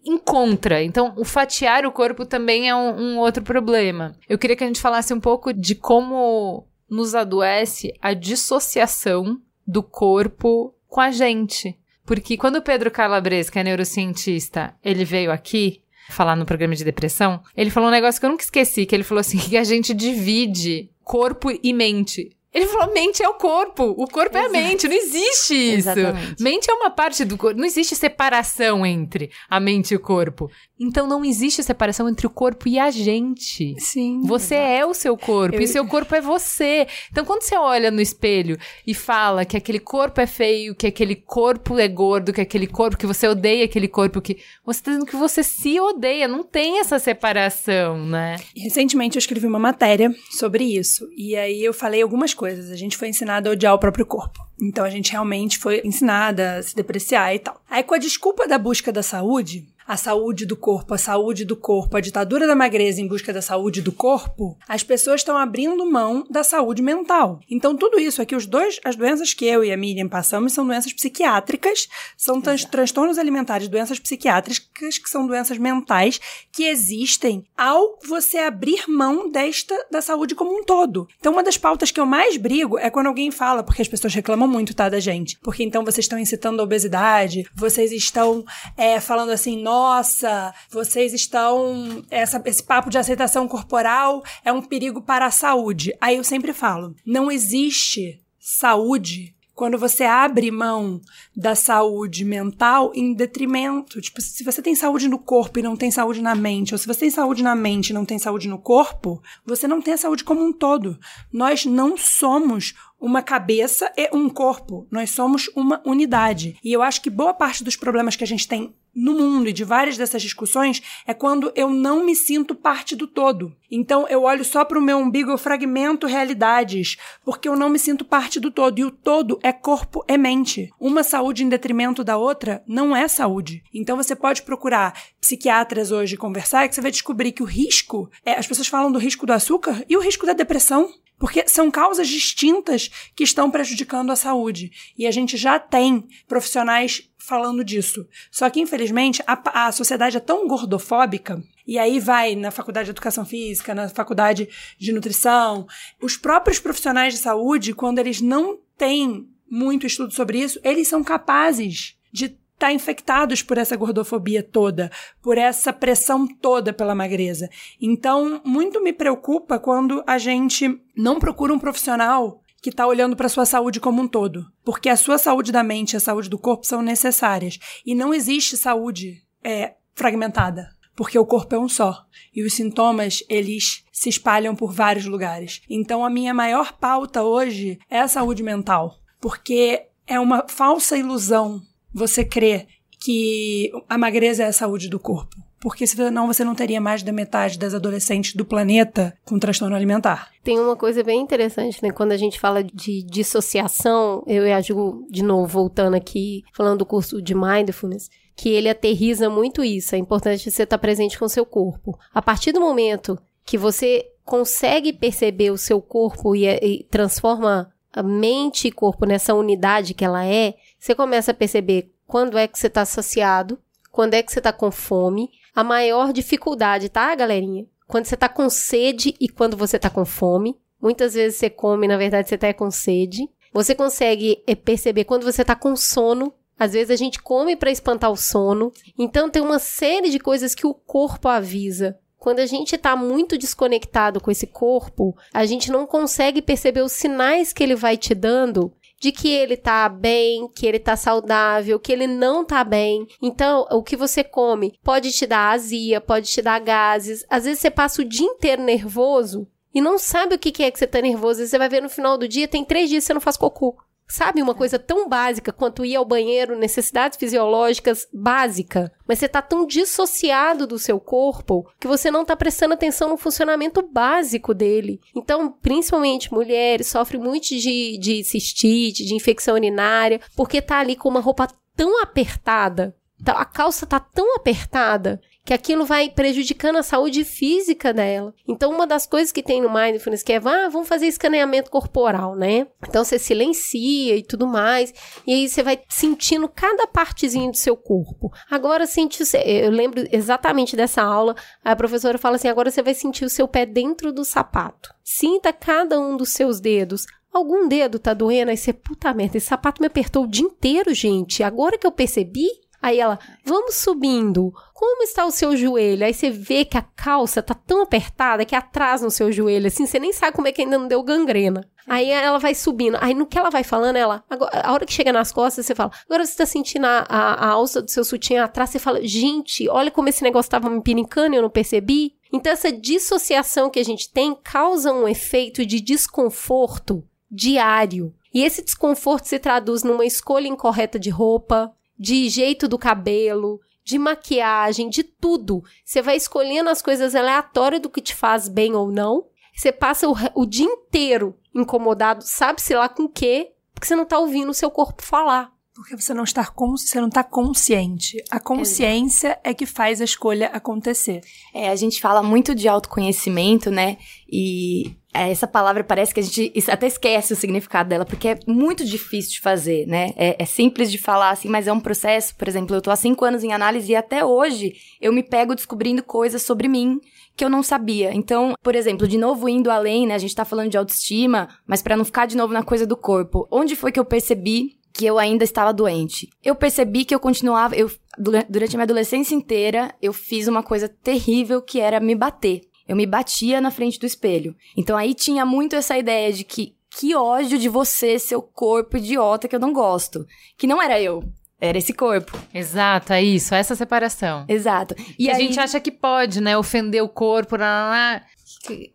encontra. Então, o fatiar o corpo também é um, um outro problema. Eu queria que a gente falasse um pouco de como nos adoece a dissociação do corpo com a gente. Porque quando o Pedro Calabres, que é neurocientista, ele veio aqui falar no programa de depressão, ele falou um negócio que eu nunca esqueci, que ele falou assim, que a gente divide corpo e mente. Ele falou, mente é o corpo, o corpo é a mente, não existe isso. Exatamente. Mente é uma parte do corpo, não existe separação entre a mente e o corpo. Então não existe separação entre o corpo e a gente. Sim. Você é o seu corpo Eu- e seu corpo é você. Então, quando você olha no espelho e fala que aquele corpo é feio, que aquele corpo é gordo, que aquele corpo, que você odeia aquele corpo, que você tá dizendo que você se odeia. Não tem essa separação, né? Recentemente eu escrevi uma matéria sobre isso. E aí eu falei algumas coisas. A gente foi ensinada a odiar o próprio corpo. Então a gente realmente foi ensinada a se depreciar e tal. Aí, com a desculpa da busca da saúde, a saúde do corpo, a saúde do corpo, a ditadura da magreza em busca da saúde do corpo, as pessoas estão abrindo mão da saúde mental. Então, tudo isso aqui, os dois, as doenças que eu e a Miriam passamos são doenças psiquiátricas, são trans- transtornos alimentares, doenças psiquiátricas, que são doenças mentais que existem ao você abrir mão desta da saúde como um todo. Então, uma das pautas que eu mais brigo é quando alguém fala, porque as pessoas reclamam muito, tá, da gente. Porque então vocês estão incitando a obesidade, vocês estão é, falando assim, nossa, vocês estão. Essa, esse papo de aceitação corporal é um perigo para a saúde. Aí eu sempre falo: não existe saúde quando você abre mão da saúde mental em detrimento. Tipo, se você tem saúde no corpo e não tem saúde na mente, ou se você tem saúde na mente e não tem saúde no corpo, você não tem a saúde como um todo. Nós não somos uma cabeça e um corpo. Nós somos uma unidade. E eu acho que boa parte dos problemas que a gente tem no mundo e de várias dessas discussões é quando eu não me sinto parte do todo. Então eu olho só para o meu umbigo, eu fragmento realidades, porque eu não me sinto parte do todo. E o todo é corpo e mente. Uma saúde em detrimento da outra não é saúde. Então você pode procurar psiquiatras hoje conversar, que você vai descobrir que o risco, é, as pessoas falam do risco do açúcar e o risco da depressão. Porque são causas distintas que estão prejudicando a saúde. E a gente já tem profissionais falando disso. Só que, infelizmente, a, a sociedade é tão gordofóbica, e aí vai na faculdade de educação física, na faculdade de nutrição, os próprios profissionais de saúde, quando eles não têm muito estudo sobre isso, eles são capazes de estar infectados por essa gordofobia toda, por essa pressão toda pela magreza. Então, muito me preocupa quando a gente não procura um profissional que está olhando para a sua saúde como um todo. Porque a sua saúde da mente e a saúde do corpo são necessárias. E não existe saúde é, fragmentada. Porque o corpo é um só. E os sintomas, eles se espalham por vários lugares. Então, a minha maior pauta hoje é a saúde mental. Porque é uma falsa ilusão você crer que a magreza é a saúde do corpo. Porque senão você não teria mais da metade das adolescentes do planeta com transtorno alimentar. Tem uma coisa bem interessante, né? Quando a gente fala de dissociação, eu e a Ju, de novo, voltando aqui, falando do curso de Mindfulness, que ele aterriza muito isso. É importante você estar presente com o seu corpo. A partir do momento que você consegue perceber o seu corpo e, e transforma a mente e corpo nessa unidade que ela é, você começa a perceber quando é que você está saciado, quando é que você está com fome. A maior dificuldade, tá, galerinha? Quando você está com sede e quando você está com fome. Muitas vezes você come, na verdade, você tá com sede. Você consegue é, perceber quando você tá com sono. Às vezes a gente come para espantar o sono. Então tem uma série de coisas que o corpo avisa. Quando a gente está muito desconectado com esse corpo, a gente não consegue perceber os sinais que ele vai te dando de que ele tá bem, que ele tá saudável, que ele não tá bem. Então, o que você come pode te dar azia, pode te dar gases. Às vezes você passa o dia inteiro nervoso e não sabe o que é que você tá nervoso. E você vai ver no final do dia, tem três dias que você não faz cocô. Sabe, uma coisa tão básica quanto ir ao banheiro, necessidades fisiológicas básica, mas você tá tão dissociado do seu corpo que você não tá prestando atenção no funcionamento básico dele. Então, principalmente mulheres sofrem muito de, de cistite, de infecção urinária, porque tá ali com uma roupa tão apertada. Então, a calça tá tão apertada que aquilo vai prejudicando a saúde física dela. Então, uma das coisas que tem no Mindfulness que é, ah, vamos fazer escaneamento corporal, né? Então, você silencia e tudo mais, e aí você vai sentindo cada partezinha do seu corpo. Agora, sente, eu lembro exatamente dessa aula, a professora fala assim, agora você vai sentir o seu pé dentro do sapato. Sinta cada um dos seus dedos, Algum dedo tá doendo, aí você, puta merda, esse sapato me apertou o dia inteiro, gente. Agora que eu percebi, Aí ela, vamos subindo. Como está o seu joelho? Aí você vê que a calça tá tão apertada que atrás no seu joelho, assim, você nem sabe como é que ainda não deu gangrena. Aí ela vai subindo. Aí no que ela vai falando, ela. Agora, a hora que chega nas costas, você fala. Agora você tá sentindo a, a, a alça do seu sutiã atrás, você fala, gente, olha como esse negócio tava me pirincando e eu não percebi. Então, essa dissociação que a gente tem causa um efeito de desconforto diário. E esse desconforto se traduz numa escolha incorreta de roupa, de jeito do cabelo, de maquiagem, de tudo. Você vai escolhendo as coisas aleatórias do que te faz bem ou não. Você passa o, o dia inteiro incomodado, sabe-se lá com o quê, porque você não tá ouvindo o seu corpo falar. Porque você não está você não está consciente. A consciência é que faz a escolha acontecer. É, a gente fala muito de autoconhecimento, né? E é, essa palavra parece que a gente até esquece o significado dela, porque é muito difícil de fazer, né? É, é, simples de falar assim, mas é um processo. Por exemplo, eu tô há cinco anos em análise e até hoje eu me pego descobrindo coisas sobre mim que eu não sabia. Então, por exemplo, de novo indo além, né? A gente tá falando de autoestima, mas para não ficar de novo na coisa do corpo. Onde foi que eu percebi que eu ainda estava doente? Eu percebi que eu continuava, eu durante a minha adolescência inteira, eu fiz uma coisa terrível que era me bater. Eu me batia na frente do espelho. Então aí tinha muito essa ideia de que que ódio de você, seu corpo idiota que eu não gosto. Que não era eu. Era esse corpo. Exato, é isso, essa separação. Exato. E, a gente acha que pode, né, ofender o corpo, lá, lá, lá.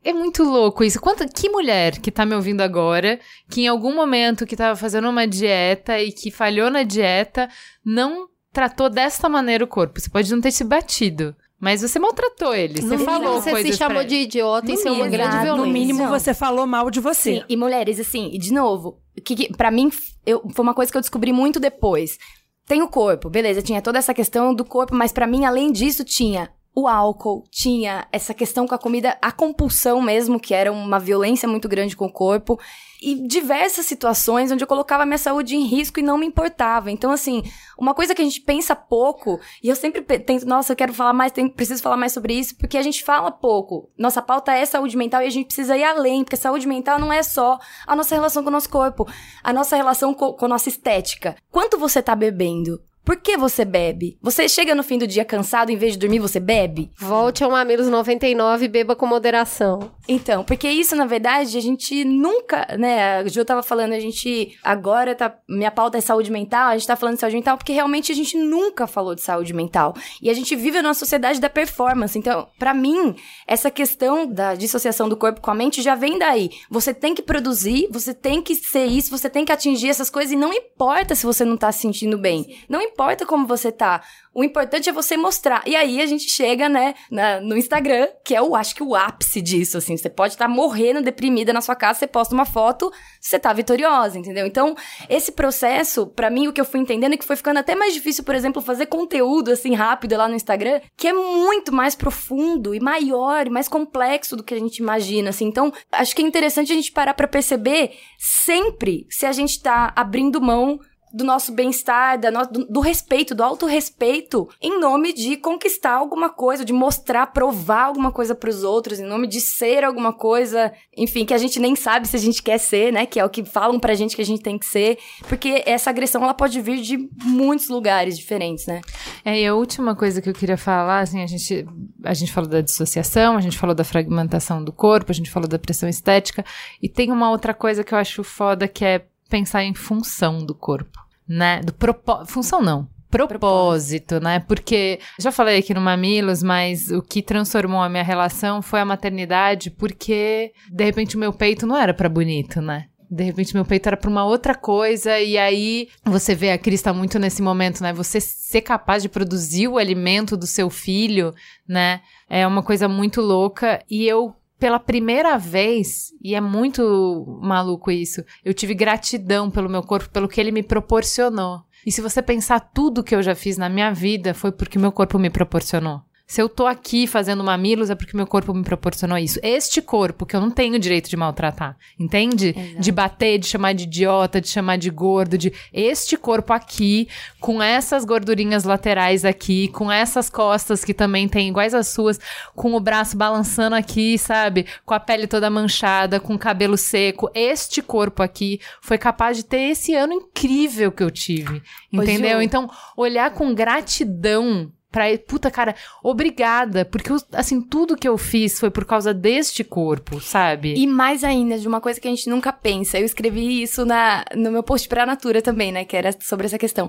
É muito louco isso. Quanto, que mulher que tá me ouvindo agora, que em algum momento que tava fazendo uma dieta e que falhou na dieta, não tratou desta maneira o corpo? Você pode não ter se batido, mas você maltratou ele, você no falou você se chamou de idiota, isso é uma grande violência. No mínimo, você falou mal de você. Sim, e mulheres, assim, e de novo, que, que para mim eu, foi uma coisa que eu descobri muito depois. Tem o corpo, beleza, tinha toda essa questão do corpo, mas para mim, além disso, tinha o álcool, tinha essa questão com a comida, a compulsão mesmo, que era uma violência muito grande com o corpo, e diversas situações onde eu colocava minha saúde em risco e não me importava. Então, assim, uma coisa que a gente pensa pouco, e eu sempre tento, nossa, eu quero falar mais, tenho, preciso falar mais sobre isso, porque a gente fala pouco. Nossa pauta é saúde mental e a gente precisa ir além, porque saúde mental não é só a nossa relação com o nosso corpo, a nossa relação com, com a nossa estética. Quanto você tá bebendo? Por que você bebe? Você chega no fim do dia cansado, em vez de dormir, você bebe? Volte ao Mamilos 99 e beba com moderação. Então, porque isso, na verdade, a gente nunca, né? A Ju tava falando, a gente agora tá. Minha pauta é saúde mental, a gente tá falando de saúde mental, porque realmente a gente nunca falou de saúde mental. E a gente vive numa sociedade da performance. Então, para mim, essa questão da dissociação do corpo com a mente já vem daí. Você tem que produzir, você tem que ser isso, você tem que atingir essas coisas, e não importa se você não tá se sentindo bem. Não importa importa como você tá. O importante é você mostrar. E aí a gente chega, né, na, no Instagram, que é o, acho que o ápice disso, assim. Você pode estar tá morrendo, deprimida na sua casa, você posta uma foto, você tá vitoriosa, entendeu? Então, esse processo, para mim, o que eu fui entendendo é que foi ficando até mais difícil, por exemplo, fazer conteúdo, assim, rápido lá no Instagram, que é muito mais profundo e maior e mais complexo do que a gente imagina, assim. Então, acho que é interessante a gente parar para perceber sempre se a gente tá abrindo mão do nosso bem-estar, do, do respeito, do autorrespeito, em nome de conquistar alguma coisa, de mostrar, provar alguma coisa para os outros, em nome de ser alguma coisa, enfim, que a gente nem sabe se a gente quer ser, né? Que é o que falam pra gente que a gente tem que ser, porque essa agressão ela pode vir de muitos lugares diferentes, né? É, e a última coisa que eu queria falar, assim, a gente, a gente falou da dissociação, a gente falou da fragmentação do corpo, a gente falou da pressão estética, e tem uma outra coisa que eu acho foda que é pensar em função do corpo, né? Do propósito. Função não. Propósito, né? Porque já falei aqui no Mamilos, mas o que transformou a minha relação foi a maternidade, porque de repente o meu peito não era para bonito, né? De repente meu peito era pra uma outra coisa, e aí você vê a Cris tá muito nesse momento, né? Você ser capaz de produzir o alimento do seu filho, né? É uma coisa muito louca. E eu pela primeira vez, e é muito maluco isso, eu tive gratidão pelo meu corpo, pelo que ele me proporcionou. E se você pensar tudo que eu já fiz na minha vida, foi porque meu corpo me proporcionou. Se eu tô aqui fazendo mamilos, é porque meu corpo me proporcionou isso. Este corpo que eu não tenho direito de maltratar, entende? Exato. De bater, de chamar de idiota, de chamar de gordo, de este corpo aqui, com essas gordurinhas laterais aqui, com essas costas que também tem iguais às suas, com o braço balançando aqui, sabe? Com a pele toda manchada, com o cabelo seco. Este corpo aqui foi capaz de ter esse ano incrível que eu tive, Ô, entendeu? Ju. Então, olhar com gratidão Pra, puta, cara, obrigada. Porque, eu, assim, tudo que eu fiz foi por causa deste corpo, sabe? E mais ainda, de uma coisa que a gente nunca pensa. Eu escrevi isso na, no meu post pra Natura também, né? Que era sobre essa questão.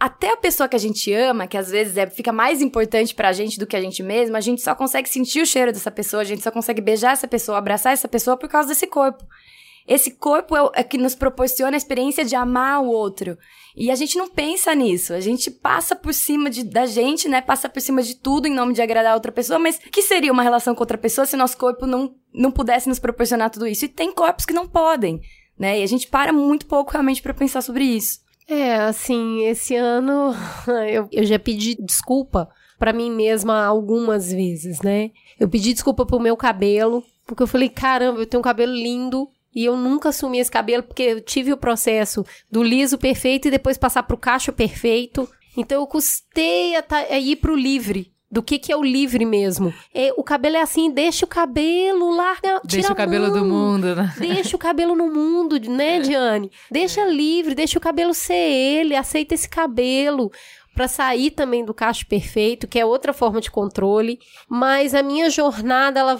Até a pessoa que a gente ama, que às vezes é, fica mais importante pra gente do que a gente mesma, a gente só consegue sentir o cheiro dessa pessoa, a gente só consegue beijar essa pessoa, abraçar essa pessoa por causa desse corpo. Esse corpo é, é que nos proporciona a experiência de amar o outro. E a gente não pensa nisso. A gente passa por cima de, da gente, né? Passa por cima de tudo em nome de agradar a outra pessoa. Mas que seria uma relação com outra pessoa se nosso corpo não, não pudesse nos proporcionar tudo isso? E tem corpos que não podem, né? E a gente para muito pouco realmente pra pensar sobre isso. É, assim, esse ano eu, eu já pedi desculpa pra mim mesma algumas vezes, né? Eu pedi desculpa pro meu cabelo, porque eu falei, caramba, eu tenho um cabelo lindo e eu nunca assumi esse cabelo porque eu tive o processo do liso perfeito e depois passar pro cacho perfeito. Então eu custei a, ta- a ir pro livre. Do que que é o livre mesmo? É, o cabelo é assim, deixa o cabelo, larga, Deixa o cabelo do mão. mundo, né? Deixa o cabelo no mundo, né, Diane? Deixa livre, deixa o cabelo ser ele, aceita esse cabelo pra sair também do cacho perfeito, que é outra forma de controle. Mas a minha jornada ela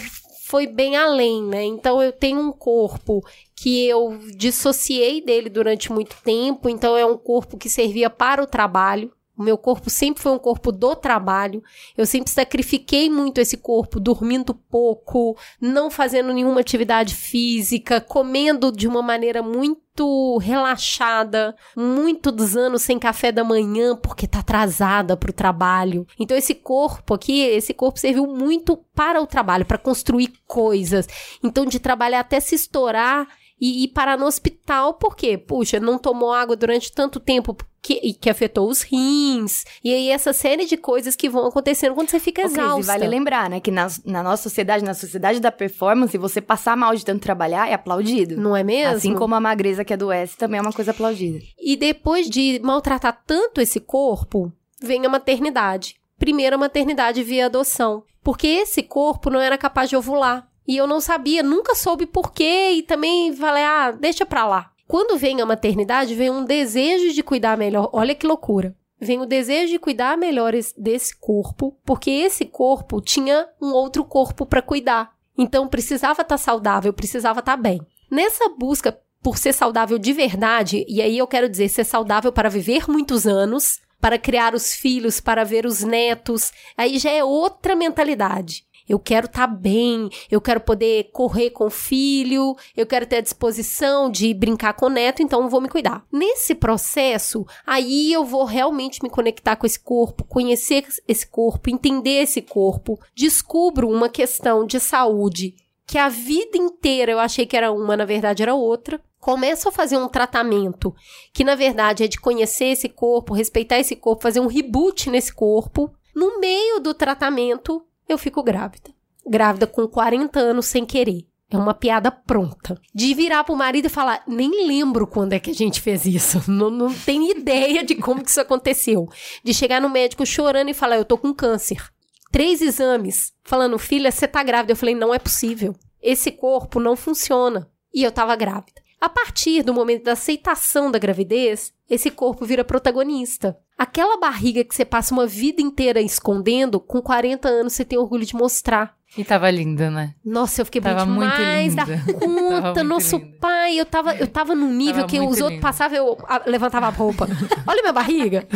foi bem além, né? Então eu tenho um corpo que eu dissociei dele durante muito tempo, então é um corpo que servia para o trabalho. O meu corpo sempre foi um corpo do trabalho. Eu sempre sacrifiquei muito esse corpo, dormindo pouco, não fazendo nenhuma atividade física, comendo de uma maneira muito relaxada, muitos anos sem café da manhã porque tá atrasada pro trabalho. Então esse corpo aqui, esse corpo serviu muito para o trabalho, para construir coisas. Então de trabalhar até se estourar e ir parar no hospital, porque, puxa, não tomou água durante tanto tempo que, e que afetou os rins. E aí, essa série de coisas que vão acontecendo quando você fica Ô, Cris, e exausta. vale lembrar, né, que na, na nossa sociedade, na sociedade da performance, você passar mal de tanto trabalhar é aplaudido. Não é mesmo? Assim como a magreza que adoece também é uma coisa aplaudida. E depois de maltratar tanto esse corpo, vem a maternidade. Primeiro, a maternidade via adoção. Porque esse corpo não era capaz de ovular. E eu não sabia, nunca soube por quê. E também falei, ah, deixa pra lá. Quando vem a maternidade, vem um desejo de cuidar melhor. Olha que loucura. Vem o desejo de cuidar melhor es- desse corpo, porque esse corpo tinha um outro corpo pra cuidar. Então precisava estar saudável, precisava estar bem. Nessa busca por ser saudável de verdade, e aí eu quero dizer ser saudável para viver muitos anos, para criar os filhos, para ver os netos, aí já é outra mentalidade. Eu quero estar bem, eu quero poder correr com o filho, eu quero ter a disposição de brincar com o neto, então vou me cuidar. Nesse processo, aí eu vou realmente me conectar com esse corpo, conhecer esse corpo, entender esse corpo, descubro uma questão de saúde que a vida inteira eu achei que era uma, na verdade era outra. Começo a fazer um tratamento que, na verdade, é de conhecer esse corpo, respeitar esse corpo, fazer um reboot nesse corpo. No meio do tratamento, eu fico grávida. Grávida com 40 anos sem querer. É uma piada pronta. De virar pro marido e falar, nem lembro quando é que a gente fez isso. Não, não tenho ideia de como que isso aconteceu. De chegar no médico chorando e falar, eu tô com câncer. Três exames, falando, filha, você tá grávida. Eu falei, não é possível. Esse corpo não funciona. E eu tava grávida. A partir do momento da aceitação da gravidez, esse corpo vira protagonista. Aquela barriga que você passa uma vida inteira escondendo, com 40 anos você tem orgulho de mostrar. E tava linda, né? Nossa, eu fiquei Tava bem muito demais da linda. conta. Tava muito Nosso linda. pai, eu tava, eu tava num nível Tava que os outros passavam, eu levantava a roupa. Olha minha barriga.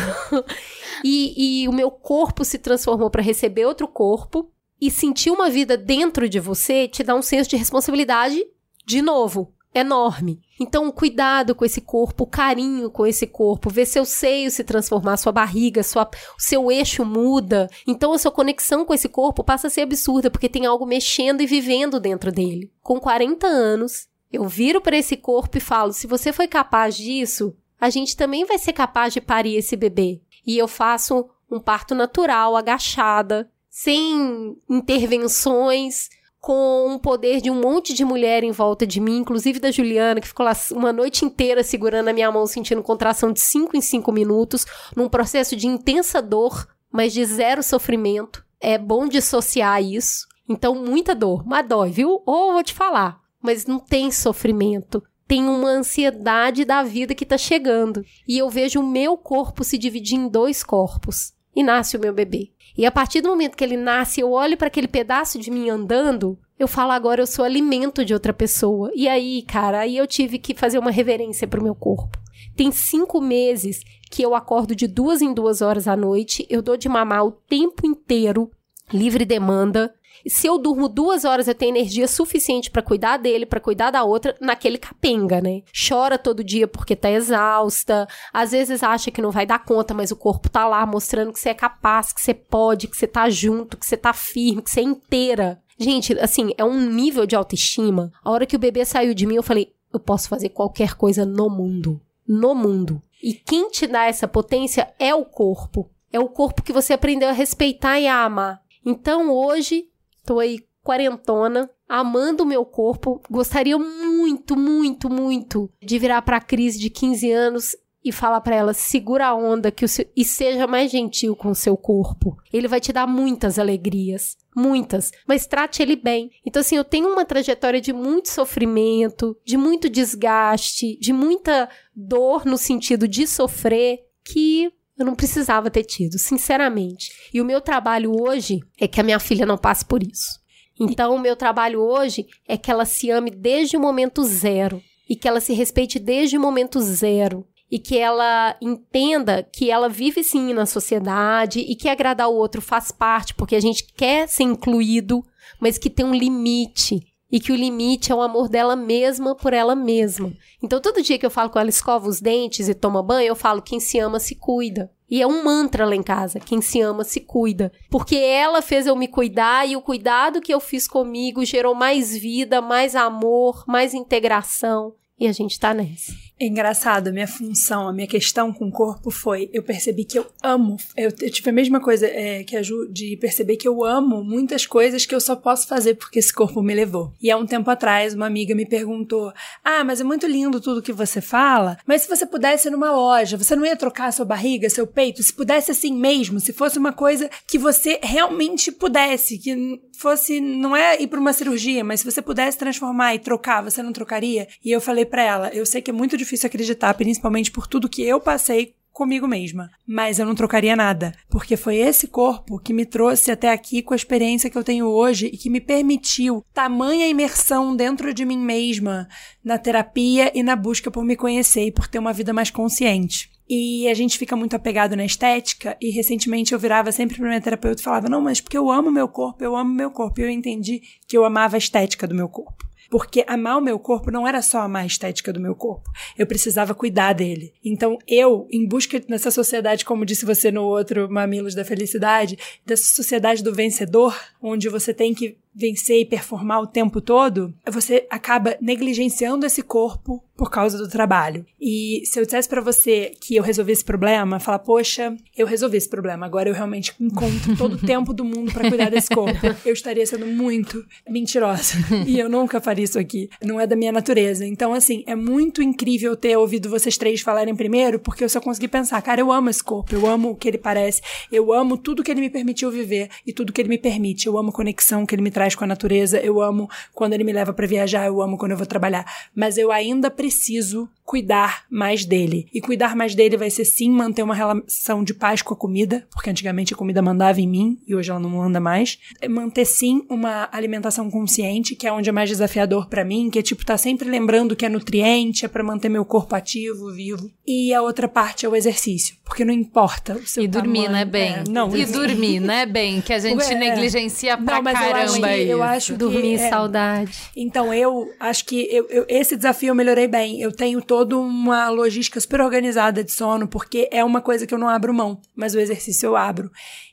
e, e o meu corpo se transformou para receber outro corpo. E sentir uma vida dentro de você te dá um senso de responsabilidade, de novo, enorme. Então, cuidado com esse corpo, carinho com esse corpo, ver seu seio se transformar, sua barriga, sua, seu eixo muda. Então, a sua conexão com esse corpo passa a ser absurda, porque tem algo mexendo e vivendo dentro dele. Com 40 anos, eu viro para esse corpo e falo: se você foi capaz disso, a gente também vai ser capaz de parir esse bebê. E eu faço um parto natural, agachada, sem intervenções, com um poder de um monte de mulher em volta de mim, inclusive da Juliana, que ficou lá uma noite inteira segurando a minha mão, sentindo contração de 5 em 5 minutos, num processo de intensa dor, mas de zero sofrimento. É bom dissociar isso. Então, muita dor, mas dói, viu? Ou vou te falar, mas não tem sofrimento. Tem uma ansiedade da vida que tá chegando. E eu vejo o meu corpo se dividir em dois corpos. E nasce o meu bebê. E a partir do momento que ele nasce, eu olho para aquele pedaço de mim andando, eu falo agora eu sou alimento de outra pessoa. E aí, cara, aí eu tive que fazer uma reverência pro meu corpo. Tem cinco meses que eu acordo de duas em duas horas à noite, eu dou de mamar o tempo inteiro, livre demanda. Se eu durmo duas horas, eu tenho energia suficiente pra cuidar dele, pra cuidar da outra, naquele capenga, né? Chora todo dia porque tá exausta, às vezes acha que não vai dar conta, mas o corpo tá lá mostrando que você é capaz, que você pode, que você tá junto, que você tá firme, que você é inteira. Gente, assim, é um nível de autoestima. A hora que o bebê saiu de mim, eu falei: eu posso fazer qualquer coisa no mundo. No mundo. E quem te dá essa potência é o corpo. É o corpo que você aprendeu a respeitar e a amar. Então hoje, tô aí quarentona, amando o meu corpo. Gostaria muito, muito, muito de virar pra Cris de 15 anos e falar pra ela: segura a onda que o seu... e seja mais gentil com o seu corpo. Ele vai te dar muitas alegrias. Muitas, mas trate ele bem. Então, assim, eu tenho uma trajetória de muito sofrimento, de muito desgaste, de muita dor no sentido de sofrer, que eu não precisava ter tido, sinceramente. E o meu trabalho hoje é que a minha filha não passe por isso. Então, o meu trabalho hoje é que ela se ame desde o momento zero e que ela se respeite desde o momento zero e que ela entenda que ela vive sim na sociedade e que agradar o outro faz parte, porque a gente quer ser incluído, mas que tem um limite. E que o limite é o amor dela mesma por ela mesma. Então, todo dia que eu falo com ela, escova os dentes e toma banho, eu falo: quem se ama se cuida. E é um mantra lá em casa: quem se ama se cuida. Porque ela fez eu me cuidar e o cuidado que eu fiz comigo gerou mais vida, mais amor, mais integração. E a gente tá nessa. É engraçado, a minha função, a minha questão com o corpo foi: eu percebi que eu amo. Eu, eu tive a mesma coisa é, que a Ju, de perceber que eu amo muitas coisas que eu só posso fazer porque esse corpo me levou. E há um tempo atrás, uma amiga me perguntou: Ah, mas é muito lindo tudo que você fala, mas se você pudesse ir numa loja, você não ia trocar sua barriga, seu peito? Se pudesse assim mesmo, se fosse uma coisa que você realmente pudesse, que fosse, não é ir para uma cirurgia, mas se você pudesse transformar e trocar, você não trocaria? E eu falei para ela: Eu sei que é muito difícil acreditar, principalmente por tudo que eu passei comigo mesma. Mas eu não trocaria nada, porque foi esse corpo que me trouxe até aqui com a experiência que eu tenho hoje e que me permitiu tamanha imersão dentro de mim mesma, na terapia e na busca por me conhecer e por ter uma vida mais consciente. E a gente fica muito apegado na estética, e recentemente eu virava sempre pra minha terapeuta e falava: Não, mas porque eu amo meu corpo, eu amo meu corpo. E eu entendi que eu amava a estética do meu corpo. Porque amar o meu corpo não era só amar a estética do meu corpo. Eu precisava cuidar dele. Então, eu, em busca dessa sociedade, como disse você no outro Mamilos da Felicidade, dessa sociedade do vencedor, onde você tem que vencer e performar o tempo todo, você acaba negligenciando esse corpo por causa do trabalho. E se eu dissesse para você que eu resolvi esse problema, falar, poxa, eu resolvi esse problema, agora eu realmente encontro todo o tempo do mundo para cuidar desse corpo, eu estaria sendo muito mentirosa. E eu nunca faria isso aqui. Não é da minha natureza. Então, assim, é muito incrível ter ouvido vocês três falarem primeiro, porque eu só consegui pensar, cara, eu amo esse corpo, eu amo o que ele parece, eu amo tudo que ele me permitiu viver e tudo que ele me permite. Eu amo a conexão que ele me traz com a natureza, eu amo quando ele me leva para viajar, eu amo quando eu vou trabalhar. Mas eu ainda preciso cuidar mais dele. E cuidar mais dele vai ser sim manter uma relação de paz com a comida, porque antigamente a comida mandava em mim e hoje ela não manda mais. É manter sim uma alimentação consciente, que é onde é mais desafiador para mim, que é tipo tá sempre lembrando que é nutriente, é para manter meu corpo ativo, vivo. E a outra parte é o exercício, porque não importa o seu E dormir, tamanho. né, bem? É, não, e dormir, né, bem? Que a gente É. negligencia pra Não, mas caramba que- eu acho que- Dormir, é. saudade. Então, eu acho que eu, eu- esse desafio eu melhorei bem. Eu tenho toda uma logística super organizada de sono, porque é uma coisa que eu não abro mão, mas o exercício eu abro.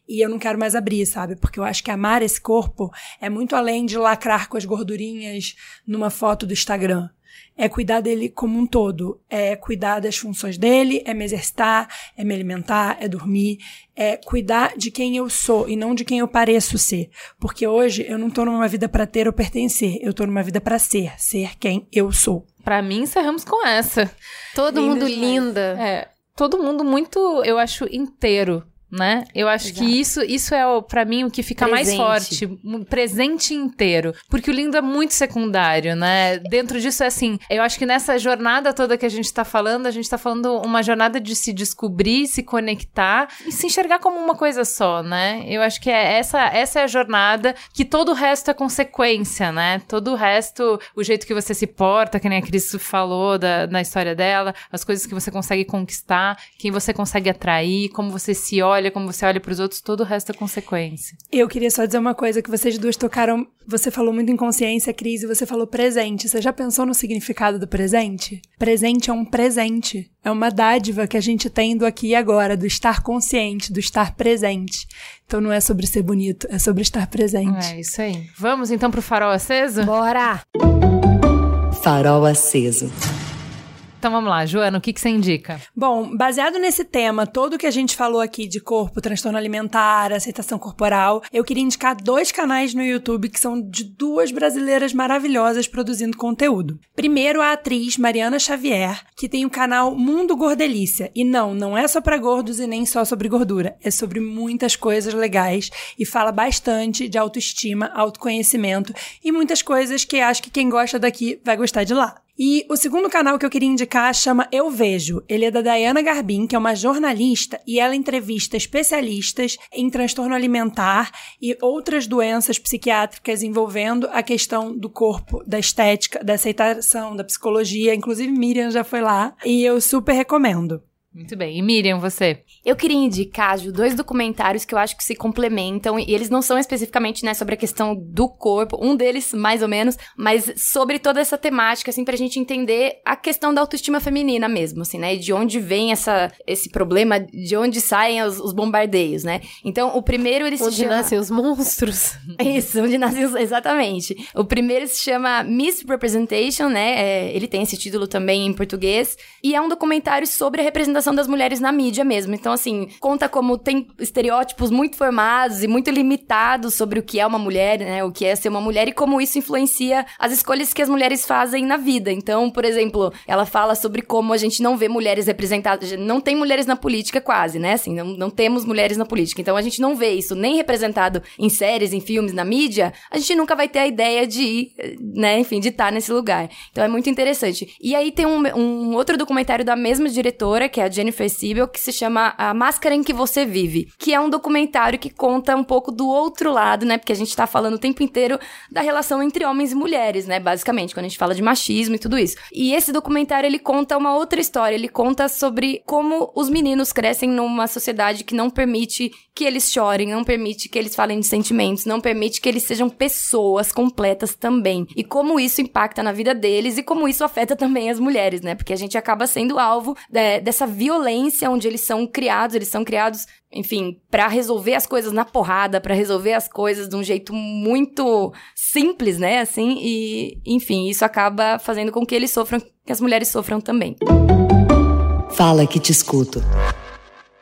E eu não quero mais abrir, sabe? Porque eu acho que amar esse corpo é muito além de lacrar com as gordurinhas numa foto do Instagram. É cuidar dele como um todo. É cuidar das funções dele, é me exercitar, é me alimentar, é dormir, é cuidar de quem eu sou e não de quem eu pareço ser. Porque hoje eu não tô numa vida para ter ou pertencer, eu tô numa vida para ser, ser quem eu sou. Pra mim, encerramos com essa. Todo Linda mundo demais. linda. É, todo mundo muito, eu acho, inteiro. Né? Eu acho que isso, isso é, pra mim, o que fica mais Presente. forte. Um presente inteiro. Porque o lindo é muito secundário, né? Dentro disso, é assim, eu acho que nessa jornada toda que a gente tá falando, a gente tá falando uma jornada de se descobrir, se conectar e se enxergar como uma coisa só, né? Eu acho que é essa, essa é a jornada que todo o resto é consequência, né? Todo o resto, o jeito que você se porta, que nem a Cris falou da, na história dela, as coisas que você consegue conquistar, quem você consegue atrair, como você se olha, como você olha pros outros, todo o resto é consequência. Eu queria só dizer uma coisa que vocês duas tocaram. Você falou muito em consciência, Cris, e você falou presente. Você já pensou no significado do presente? Presente é um presente. É uma dádiva que a gente tem do aqui e agora, do estar consciente, do estar presente. Então não é sobre ser bonito, é sobre estar presente. É isso aí. Vamos então pro farol aceso? Bora! Farol aceso. Então vamos lá, Joana, o que, que você indica? Bom, baseado nesse tema, todo que a gente falou aqui de corpo, transtorno alimentar, aceitação corporal, eu queria indicar dois canais no YouTube que são de duas brasileiras maravilhosas produzindo conteúdo. Primeiro, a atriz Mariana Xavier, que tem o canal Mundo Gordelícia. E não, não é só pra gordos e nem só sobre gordura, é sobre muitas coisas legais e fala bastante de autoestima, autoconhecimento e muitas coisas que acho que quem gosta daqui vai gostar de lá. E o segundo canal que eu queria indicar chama Eu Vejo. Ele é da Diana Garbin, que é uma jornalista, e ela entrevista especialistas em transtorno alimentar e outras doenças psiquiátricas envolvendo a questão do corpo, da estética, da aceitação, da psicologia. Inclusive, Miriam já foi lá e eu super recomendo. Muito bem. E Miriam, você? Eu queria indicar, Ju, dois documentários que eu acho que se complementam, e eles não são especificamente, né, sobre a questão do corpo, um deles, mais ou menos, mas sobre toda essa temática, assim, pra gente entender a questão da autoestima feminina mesmo, assim, né, e de onde vem essa, esse problema, de onde saem os, os bombardeios, né. Então, o primeiro, ele se Onde chama... nascem os monstros. Isso, onde nasceu, exatamente. O primeiro se chama Misrepresentation, né? É, ele tem esse título também em português. E é um documentário sobre a representação das mulheres na mídia mesmo. Então, assim, conta como tem estereótipos muito formados e muito limitados sobre o que é uma mulher, né? O que é ser uma mulher e como isso influencia as escolhas que as mulheres fazem na vida. Então, por exemplo, ela fala sobre como a gente não vê mulheres representadas. Não tem mulheres na política quase, né? Assim, não, não temos mulheres na política. Então, a gente não vê isso nem representado em séries, em filmes, na mídia. A gente nunca vai ter a ideia de ir, né? Enfim, de estar nesse lugar. Então, é muito interessante. E aí tem um, um outro documentário da mesma diretora, que é a Jennifer Siebel, que se chama A Máscara em que Você Vive, que é um documentário que conta um pouco do outro lado, né? Porque a gente tá falando o tempo inteiro da relação entre homens e mulheres, né? Basicamente, quando a gente fala de machismo e tudo isso. E esse documentário, ele conta uma outra história, ele conta sobre como os meninos crescem numa sociedade que não permite que eles chorem, não permite que eles falem de sentimentos, não permite que eles sejam pessoas completas também. E como isso impacta na vida deles e como isso afeta também as mulheres, né? Porque a gente acaba sendo alvo de- dessa violência onde eles são criados, eles são criados, enfim, para resolver as coisas na porrada, para resolver as coisas de um jeito muito simples, né? Assim, e enfim, isso acaba fazendo com que eles sofram, que as mulheres sofram também. Fala que te escuto.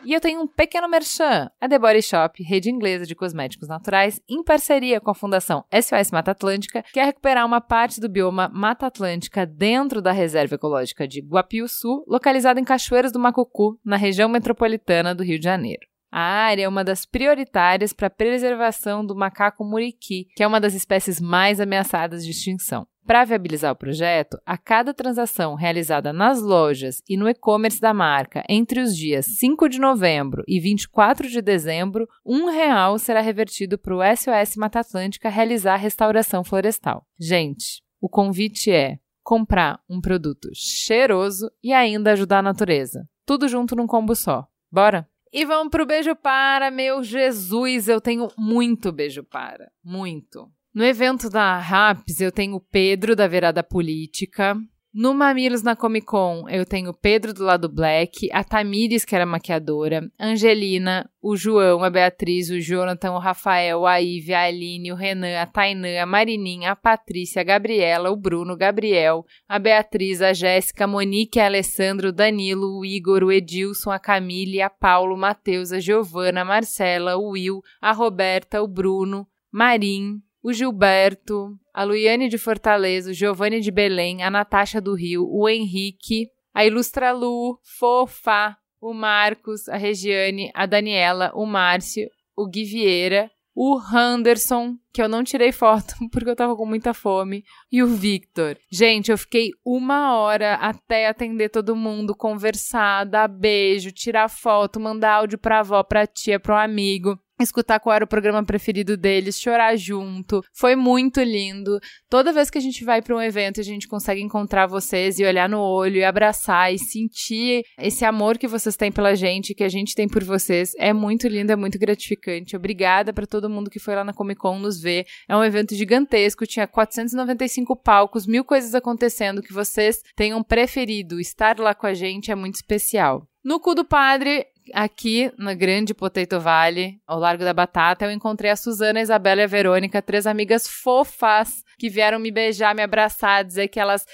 E eu tenho um pequeno merchan. A The Body Shop, rede inglesa de cosméticos naturais, em parceria com a Fundação SOS Mata Atlântica, quer recuperar uma parte do bioma Mata Atlântica dentro da Reserva Ecológica de Guapiuçu, localizada em Cachoeiras do Macucu, na região metropolitana do Rio de Janeiro. A área é uma das prioritárias para a preservação do macaco muriqui, que é uma das espécies mais ameaçadas de extinção. Para viabilizar o projeto, a cada transação realizada nas lojas e no e-commerce da marca entre os dias 5 de novembro e 24 de dezembro, um real será revertido para o SOS Mata Atlântica realizar a restauração florestal. Gente, o convite é comprar um produto cheiroso e ainda ajudar a natureza. Tudo junto num combo só. Bora? E vamos pro beijo para, meu Jesus, eu tenho muito beijo para, muito. No evento da RAPS, eu tenho o Pedro da Verada Política. No Mamilos na Comic Con, eu tenho o Pedro do lado Black, a Tamires, que era maquiadora, Angelina, o João, a Beatriz, o Jonathan, o Rafael, a Ive, a Aline, o Renan, a Tainã, a Marininha, a Patrícia, a Gabriela, o Bruno, o Gabriel, a Beatriz, a Jéssica, a Monique, a Alessandro, o Danilo, o Igor, o Edilson, a Camille, a Paulo, o Matheus, a Giovana, a Marcela, o Will, a Roberta, o Bruno, Marim, o Gilberto, a Luiane de Fortaleza, o Giovanni de Belém, a Natasha do Rio, o Henrique, a Ilustra Lu, Fofa, o Marcos, a Regiane, a Daniela, o Márcio, o Gui Vieira, o Henderson, que eu não tirei foto porque eu tava com muita fome, e o Victor. Gente, eu fiquei uma hora até atender todo mundo, conversar, dar beijo, tirar foto, mandar áudio pra avó, pra tia, pro amigo escutar qual era o programa preferido deles, chorar junto. Foi muito lindo. Toda vez que a gente vai para um evento, a gente consegue encontrar vocês e olhar no olho e abraçar e sentir esse amor que vocês têm pela gente, que a gente tem por vocês. É muito lindo, é muito gratificante. Obrigada para todo mundo que foi lá na Comic Con nos ver. É um evento gigantesco, tinha 495 palcos, mil coisas acontecendo que vocês tenham preferido. Estar lá com a gente é muito especial. No cu do padre, aqui no Grande Potato Valley, ao Largo da Batata, eu encontrei a Suzana, a Isabela e a Verônica, três amigas fofas que vieram me beijar, me abraçar, dizer que elas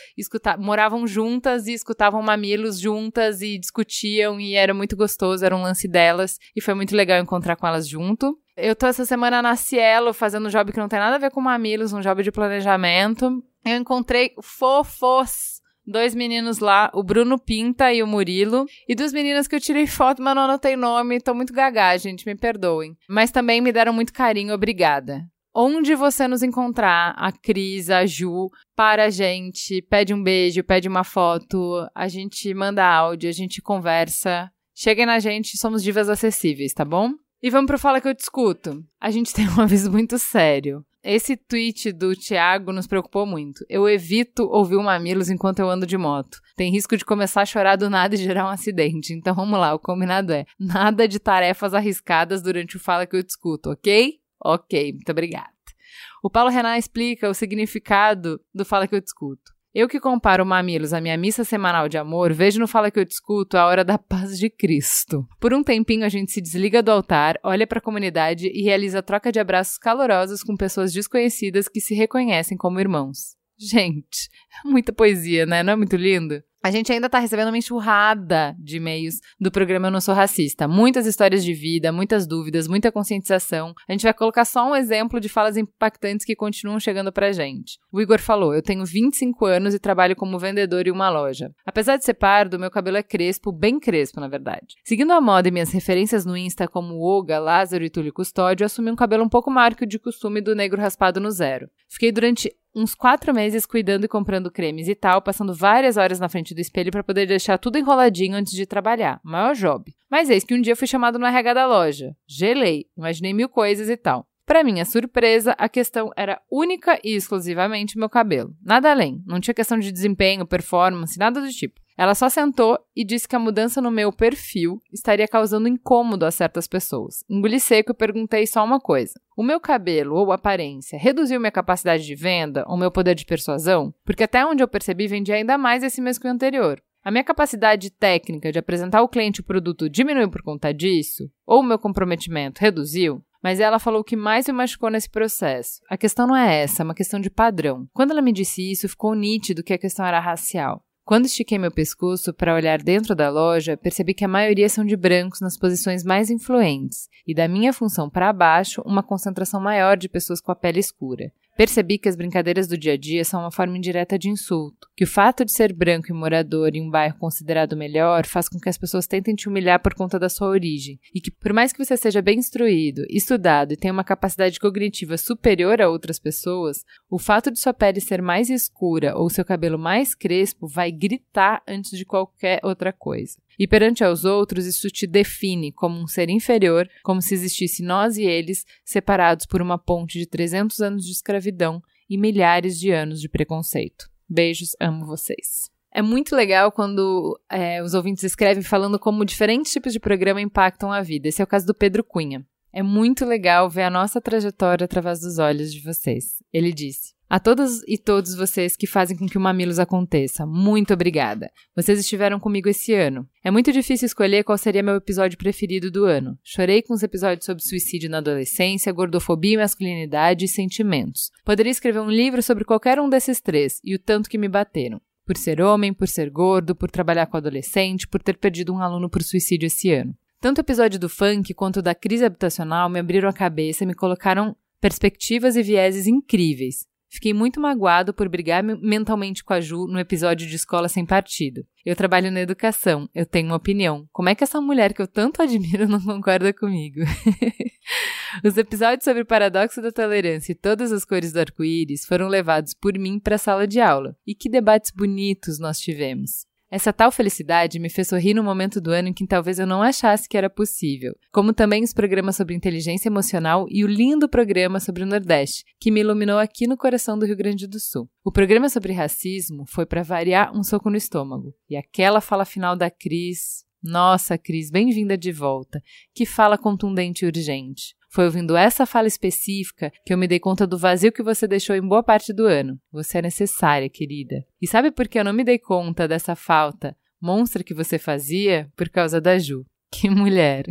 moravam juntas e escutavam mamilos juntas e discutiam e era muito gostoso, era um lance delas e foi muito legal encontrar com elas junto. Eu tô essa semana na Cielo fazendo um job que não tem nada a ver com mamilos, um job de planejamento. Eu encontrei fofos dois meninos lá, o Bruno Pinta e o Murilo. E dos meninos que eu tirei foto, mas não anotei nome, tô muito gaga, gente, me perdoem. Mas também me deram muito carinho, obrigada. Onde você nos encontrar, a Cris, a Ju, para a gente, pede um beijo, pede uma foto, a gente manda áudio, a gente conversa. Cheguem na gente, somos divas acessíveis, tá bom? E vamos pro Fala que eu discuto. A gente tem um aviso muito sério. Esse tweet do Thiago nos preocupou muito. Eu evito ouvir o Mamilos enquanto eu ando de moto. Tem risco de começar a chorar do nada e gerar um acidente. Então vamos lá, o combinado é: nada de tarefas arriscadas durante o Fala que eu discuto, ok? Ok, muito obrigada. O Paulo Renan explica o significado do Fala que eu discuto. Eu que comparo mamilos à minha missa semanal de amor, vejo no Fala que eu discuto a hora da paz de Cristo. Por um tempinho a gente se desliga do altar, olha para a comunidade e realiza troca de abraços calorosos com pessoas desconhecidas que se reconhecem como irmãos. Gente, muita poesia, né? Não é muito lindo? A gente ainda tá recebendo uma enxurrada de e-mails do programa Eu Não Sou Racista. Muitas histórias de vida, muitas dúvidas, muita conscientização. A gente vai colocar só um exemplo de falas impactantes que continuam chegando pra gente. O Igor falou: Eu tenho 25 anos e trabalho como vendedor em uma loja. Apesar de ser pardo, meu cabelo é crespo, bem crespo, na verdade. Seguindo a moda e minhas referências no Insta como Oga, Lázaro e Túlio Custódio, assumi um cabelo um pouco maior que o de costume do negro raspado no zero. Fiquei durante uns quatro meses cuidando e comprando cremes e tal, passando várias horas na frente do espelho para poder deixar tudo enroladinho antes de trabalhar. Maior job. Mas eis que um dia fui chamado no RH da loja. Gelei, imaginei mil coisas e tal. Para minha surpresa, a questão era única e exclusivamente meu cabelo. Nada além. Não tinha questão de desempenho, performance, nada do tipo. Ela só sentou e disse que a mudança no meu perfil estaria causando incômodo a certas pessoas. Engoli seco e perguntei só uma coisa: o meu cabelo ou aparência reduziu minha capacidade de venda ou meu poder de persuasão? Porque até onde eu percebi, vendia ainda mais esse mês que o anterior. A minha capacidade técnica de apresentar ao cliente o produto diminuiu por conta disso? Ou o meu comprometimento reduziu? Mas ela falou o que mais me machucou nesse processo. A questão não é essa, é uma questão de padrão. Quando ela me disse isso, ficou nítido que a questão era racial. Quando estiquei meu pescoço para olhar dentro da loja, percebi que a maioria são de brancos nas posições mais influentes, e da minha função para baixo, uma concentração maior de pessoas com a pele escura. Percebi que as brincadeiras do dia a dia são uma forma indireta de insulto, que o fato de ser branco e morador em um bairro considerado melhor faz com que as pessoas tentem te humilhar por conta da sua origem, e que por mais que você seja bem instruído, estudado e tenha uma capacidade cognitiva superior a outras pessoas, o fato de sua pele ser mais escura ou seu cabelo mais crespo vai gritar antes de qualquer outra coisa. E perante aos outros, isso te define como um ser inferior, como se existisse nós e eles, separados por uma ponte de 300 anos de escravidão e milhares de anos de preconceito. Beijos, amo vocês. É muito legal quando é, os ouvintes escrevem falando como diferentes tipos de programa impactam a vida. Esse é o caso do Pedro Cunha. É muito legal ver a nossa trajetória através dos olhos de vocês. Ele disse: a todas e todos vocês que fazem com que o Mamilos aconteça, muito obrigada. Vocês estiveram comigo esse ano. É muito difícil escolher qual seria meu episódio preferido do ano. Chorei com os episódios sobre suicídio na adolescência, gordofobia, masculinidade e sentimentos. Poderia escrever um livro sobre qualquer um desses três, e o tanto que me bateram. Por ser homem, por ser gordo, por trabalhar com adolescente, por ter perdido um aluno por suicídio esse ano. Tanto o episódio do funk quanto da crise habitacional me abriram a cabeça e me colocaram perspectivas e vieses incríveis. Fiquei muito magoado por brigar mentalmente com a Ju no episódio de Escola Sem Partido. Eu trabalho na educação, eu tenho uma opinião. Como é que essa mulher que eu tanto admiro não concorda comigo? Os episódios sobre o paradoxo da tolerância e todas as cores do arco-íris foram levados por mim para a sala de aula. E que debates bonitos nós tivemos. Essa tal felicidade me fez sorrir no momento do ano em que talvez eu não achasse que era possível, como também os programas sobre inteligência emocional e o lindo programa sobre o Nordeste, que me iluminou aqui no coração do Rio Grande do Sul. O programa sobre racismo foi para variar um soco no estômago, e aquela fala final da Cris, nossa, Cris, bem-vinda de volta. Que fala contundente e urgente. Foi ouvindo essa fala específica que eu me dei conta do vazio que você deixou em boa parte do ano. Você é necessária, querida. E sabe por que eu não me dei conta dessa falta monstra que você fazia? Por causa da Ju. Que mulher!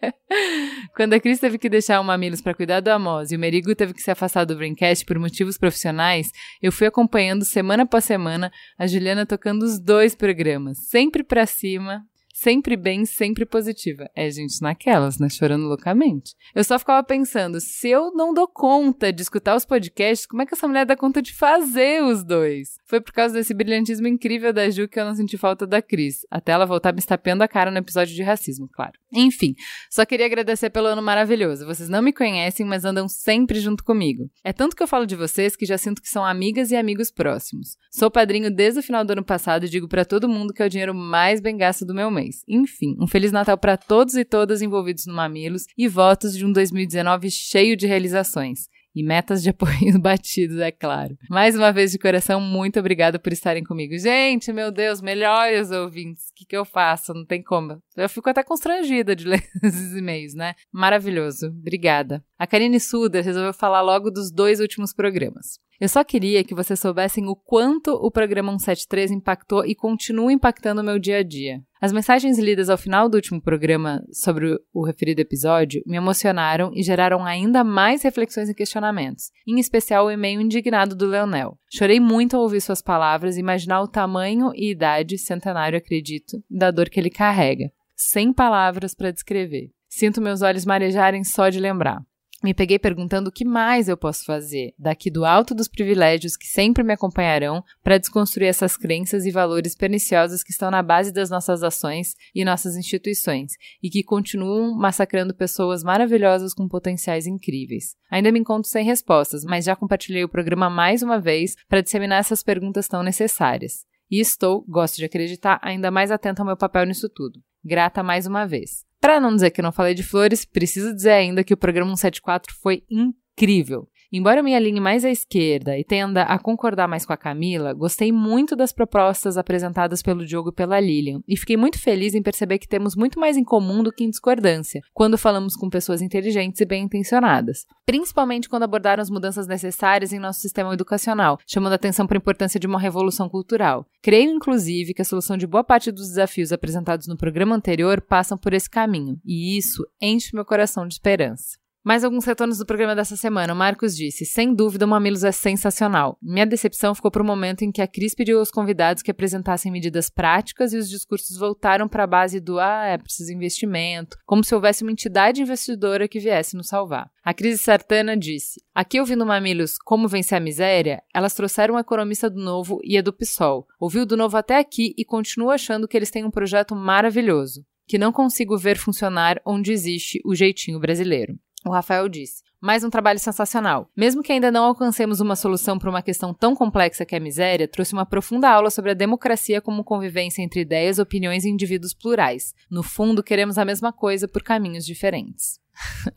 Quando a Cris teve que deixar o Mamilos para cuidar do Amos e o Merigo teve que se afastar do Braincast por motivos profissionais, eu fui acompanhando semana após semana a Juliana tocando os dois programas, sempre para cima, sempre bem, sempre positiva. É gente naquelas, né? Chorando loucamente. Eu só ficava pensando, se eu não dou conta de escutar os podcasts, como é que essa mulher dá conta de fazer os dois? Foi por causa desse brilhantismo incrível da Ju que eu não senti falta da Cris. Até ela voltar me estapeando a cara no episódio de racismo, claro. Enfim, só queria agradecer pelo ano maravilhoso. Vocês não me conhecem, mas andam sempre junto comigo. É tanto que eu falo de vocês que já sinto que são amigas e amigos próximos. Sou padrinho desde o final do ano passado e digo para todo mundo que é o dinheiro mais bem gasto do meu mês Enfim, um Feliz Natal para todos e todas envolvidos no Mamilos e votos de um 2019 cheio de realizações. E metas de apoio batidos, é claro. Mais uma vez, de coração, muito obrigada por estarem comigo. Gente, meu Deus, melhores ouvintes. O que, que eu faço? Não tem como. Eu fico até constrangida de ler esses e-mails, né? Maravilhoso. Obrigada. A Karine Suder resolveu falar logo dos dois últimos programas. Eu só queria que vocês soubessem o quanto o programa 173 impactou e continua impactando o meu dia a dia. As mensagens lidas ao final do último programa sobre o referido episódio me emocionaram e geraram ainda mais reflexões e questionamentos, em especial o e-mail indignado do Leonel. Chorei muito ao ouvir suas palavras e imaginar o tamanho e idade, centenário acredito, da dor que ele carrega. Sem palavras para descrever. Sinto meus olhos marejarem só de lembrar me peguei perguntando o que mais eu posso fazer daqui do alto dos privilégios que sempre me acompanharão para desconstruir essas crenças e valores perniciosos que estão na base das nossas ações e nossas instituições e que continuam massacrando pessoas maravilhosas com potenciais incríveis. Ainda me encontro sem respostas, mas já compartilhei o programa mais uma vez para disseminar essas perguntas tão necessárias. E estou, gosto de acreditar, ainda mais atenta ao meu papel nisso tudo. Grata mais uma vez. Para não dizer que não falei de flores, preciso dizer ainda que o programa 174 foi incrível. Embora eu me alinhe mais à esquerda e tenda a concordar mais com a Camila, gostei muito das propostas apresentadas pelo Diogo e pela Lilian e fiquei muito feliz em perceber que temos muito mais em comum do que em discordância quando falamos com pessoas inteligentes e bem intencionadas, principalmente quando abordaram as mudanças necessárias em nosso sistema educacional, chamando a atenção para a importância de uma revolução cultural. Creio, inclusive, que a solução de boa parte dos desafios apresentados no programa anterior passam por esse caminho, e isso enche meu coração de esperança. Mais alguns retornos do programa dessa semana. O Marcos disse: Sem dúvida, o Mamilos é sensacional. Minha decepção ficou para o momento em que a Cris pediu aos convidados que apresentassem medidas práticas e os discursos voltaram para a base do ah, é preciso investimento, como se houvesse uma entidade investidora que viesse nos salvar. A Cris Sartana disse: Aqui ouvindo Mamilos Como Vencer a Miséria, elas trouxeram um economista do Novo e a do PSOL. Ouviu do Novo até aqui e continua achando que eles têm um projeto maravilhoso, que não consigo ver funcionar onde existe o jeitinho brasileiro. O Rafael disse: mais um trabalho sensacional. Mesmo que ainda não alcancemos uma solução para uma questão tão complexa que é a miséria, trouxe uma profunda aula sobre a democracia como convivência entre ideias, opiniões e indivíduos plurais. No fundo, queremos a mesma coisa por caminhos diferentes.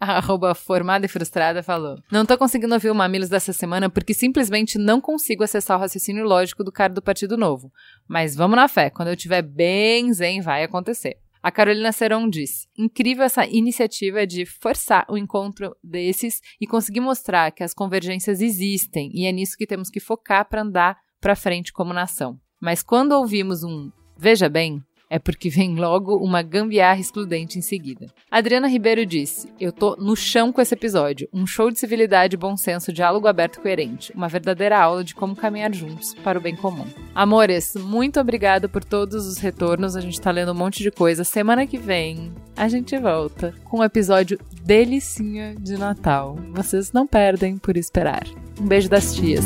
A arroba formada e frustrada falou: Não tô conseguindo ouvir o Mamilos dessa semana porque simplesmente não consigo acessar o raciocínio lógico do cara do Partido Novo. Mas vamos na fé, quando eu tiver bem zen, vai acontecer. A Carolina Seron disse: incrível essa iniciativa de forçar o encontro desses e conseguir mostrar que as convergências existem e é nisso que temos que focar para andar para frente como nação. Mas quando ouvimos um veja bem, é porque vem logo uma gambiarra excludente em seguida. Adriana Ribeiro disse: Eu tô no chão com esse episódio. Um show de civilidade, bom senso, diálogo aberto coerente. Uma verdadeira aula de como caminhar juntos para o bem comum. Amores, muito obrigada por todos os retornos. A gente tá lendo um monte de coisa. Semana que vem a gente volta com um episódio delicinha de Natal. Vocês não perdem por esperar. Um beijo das tias.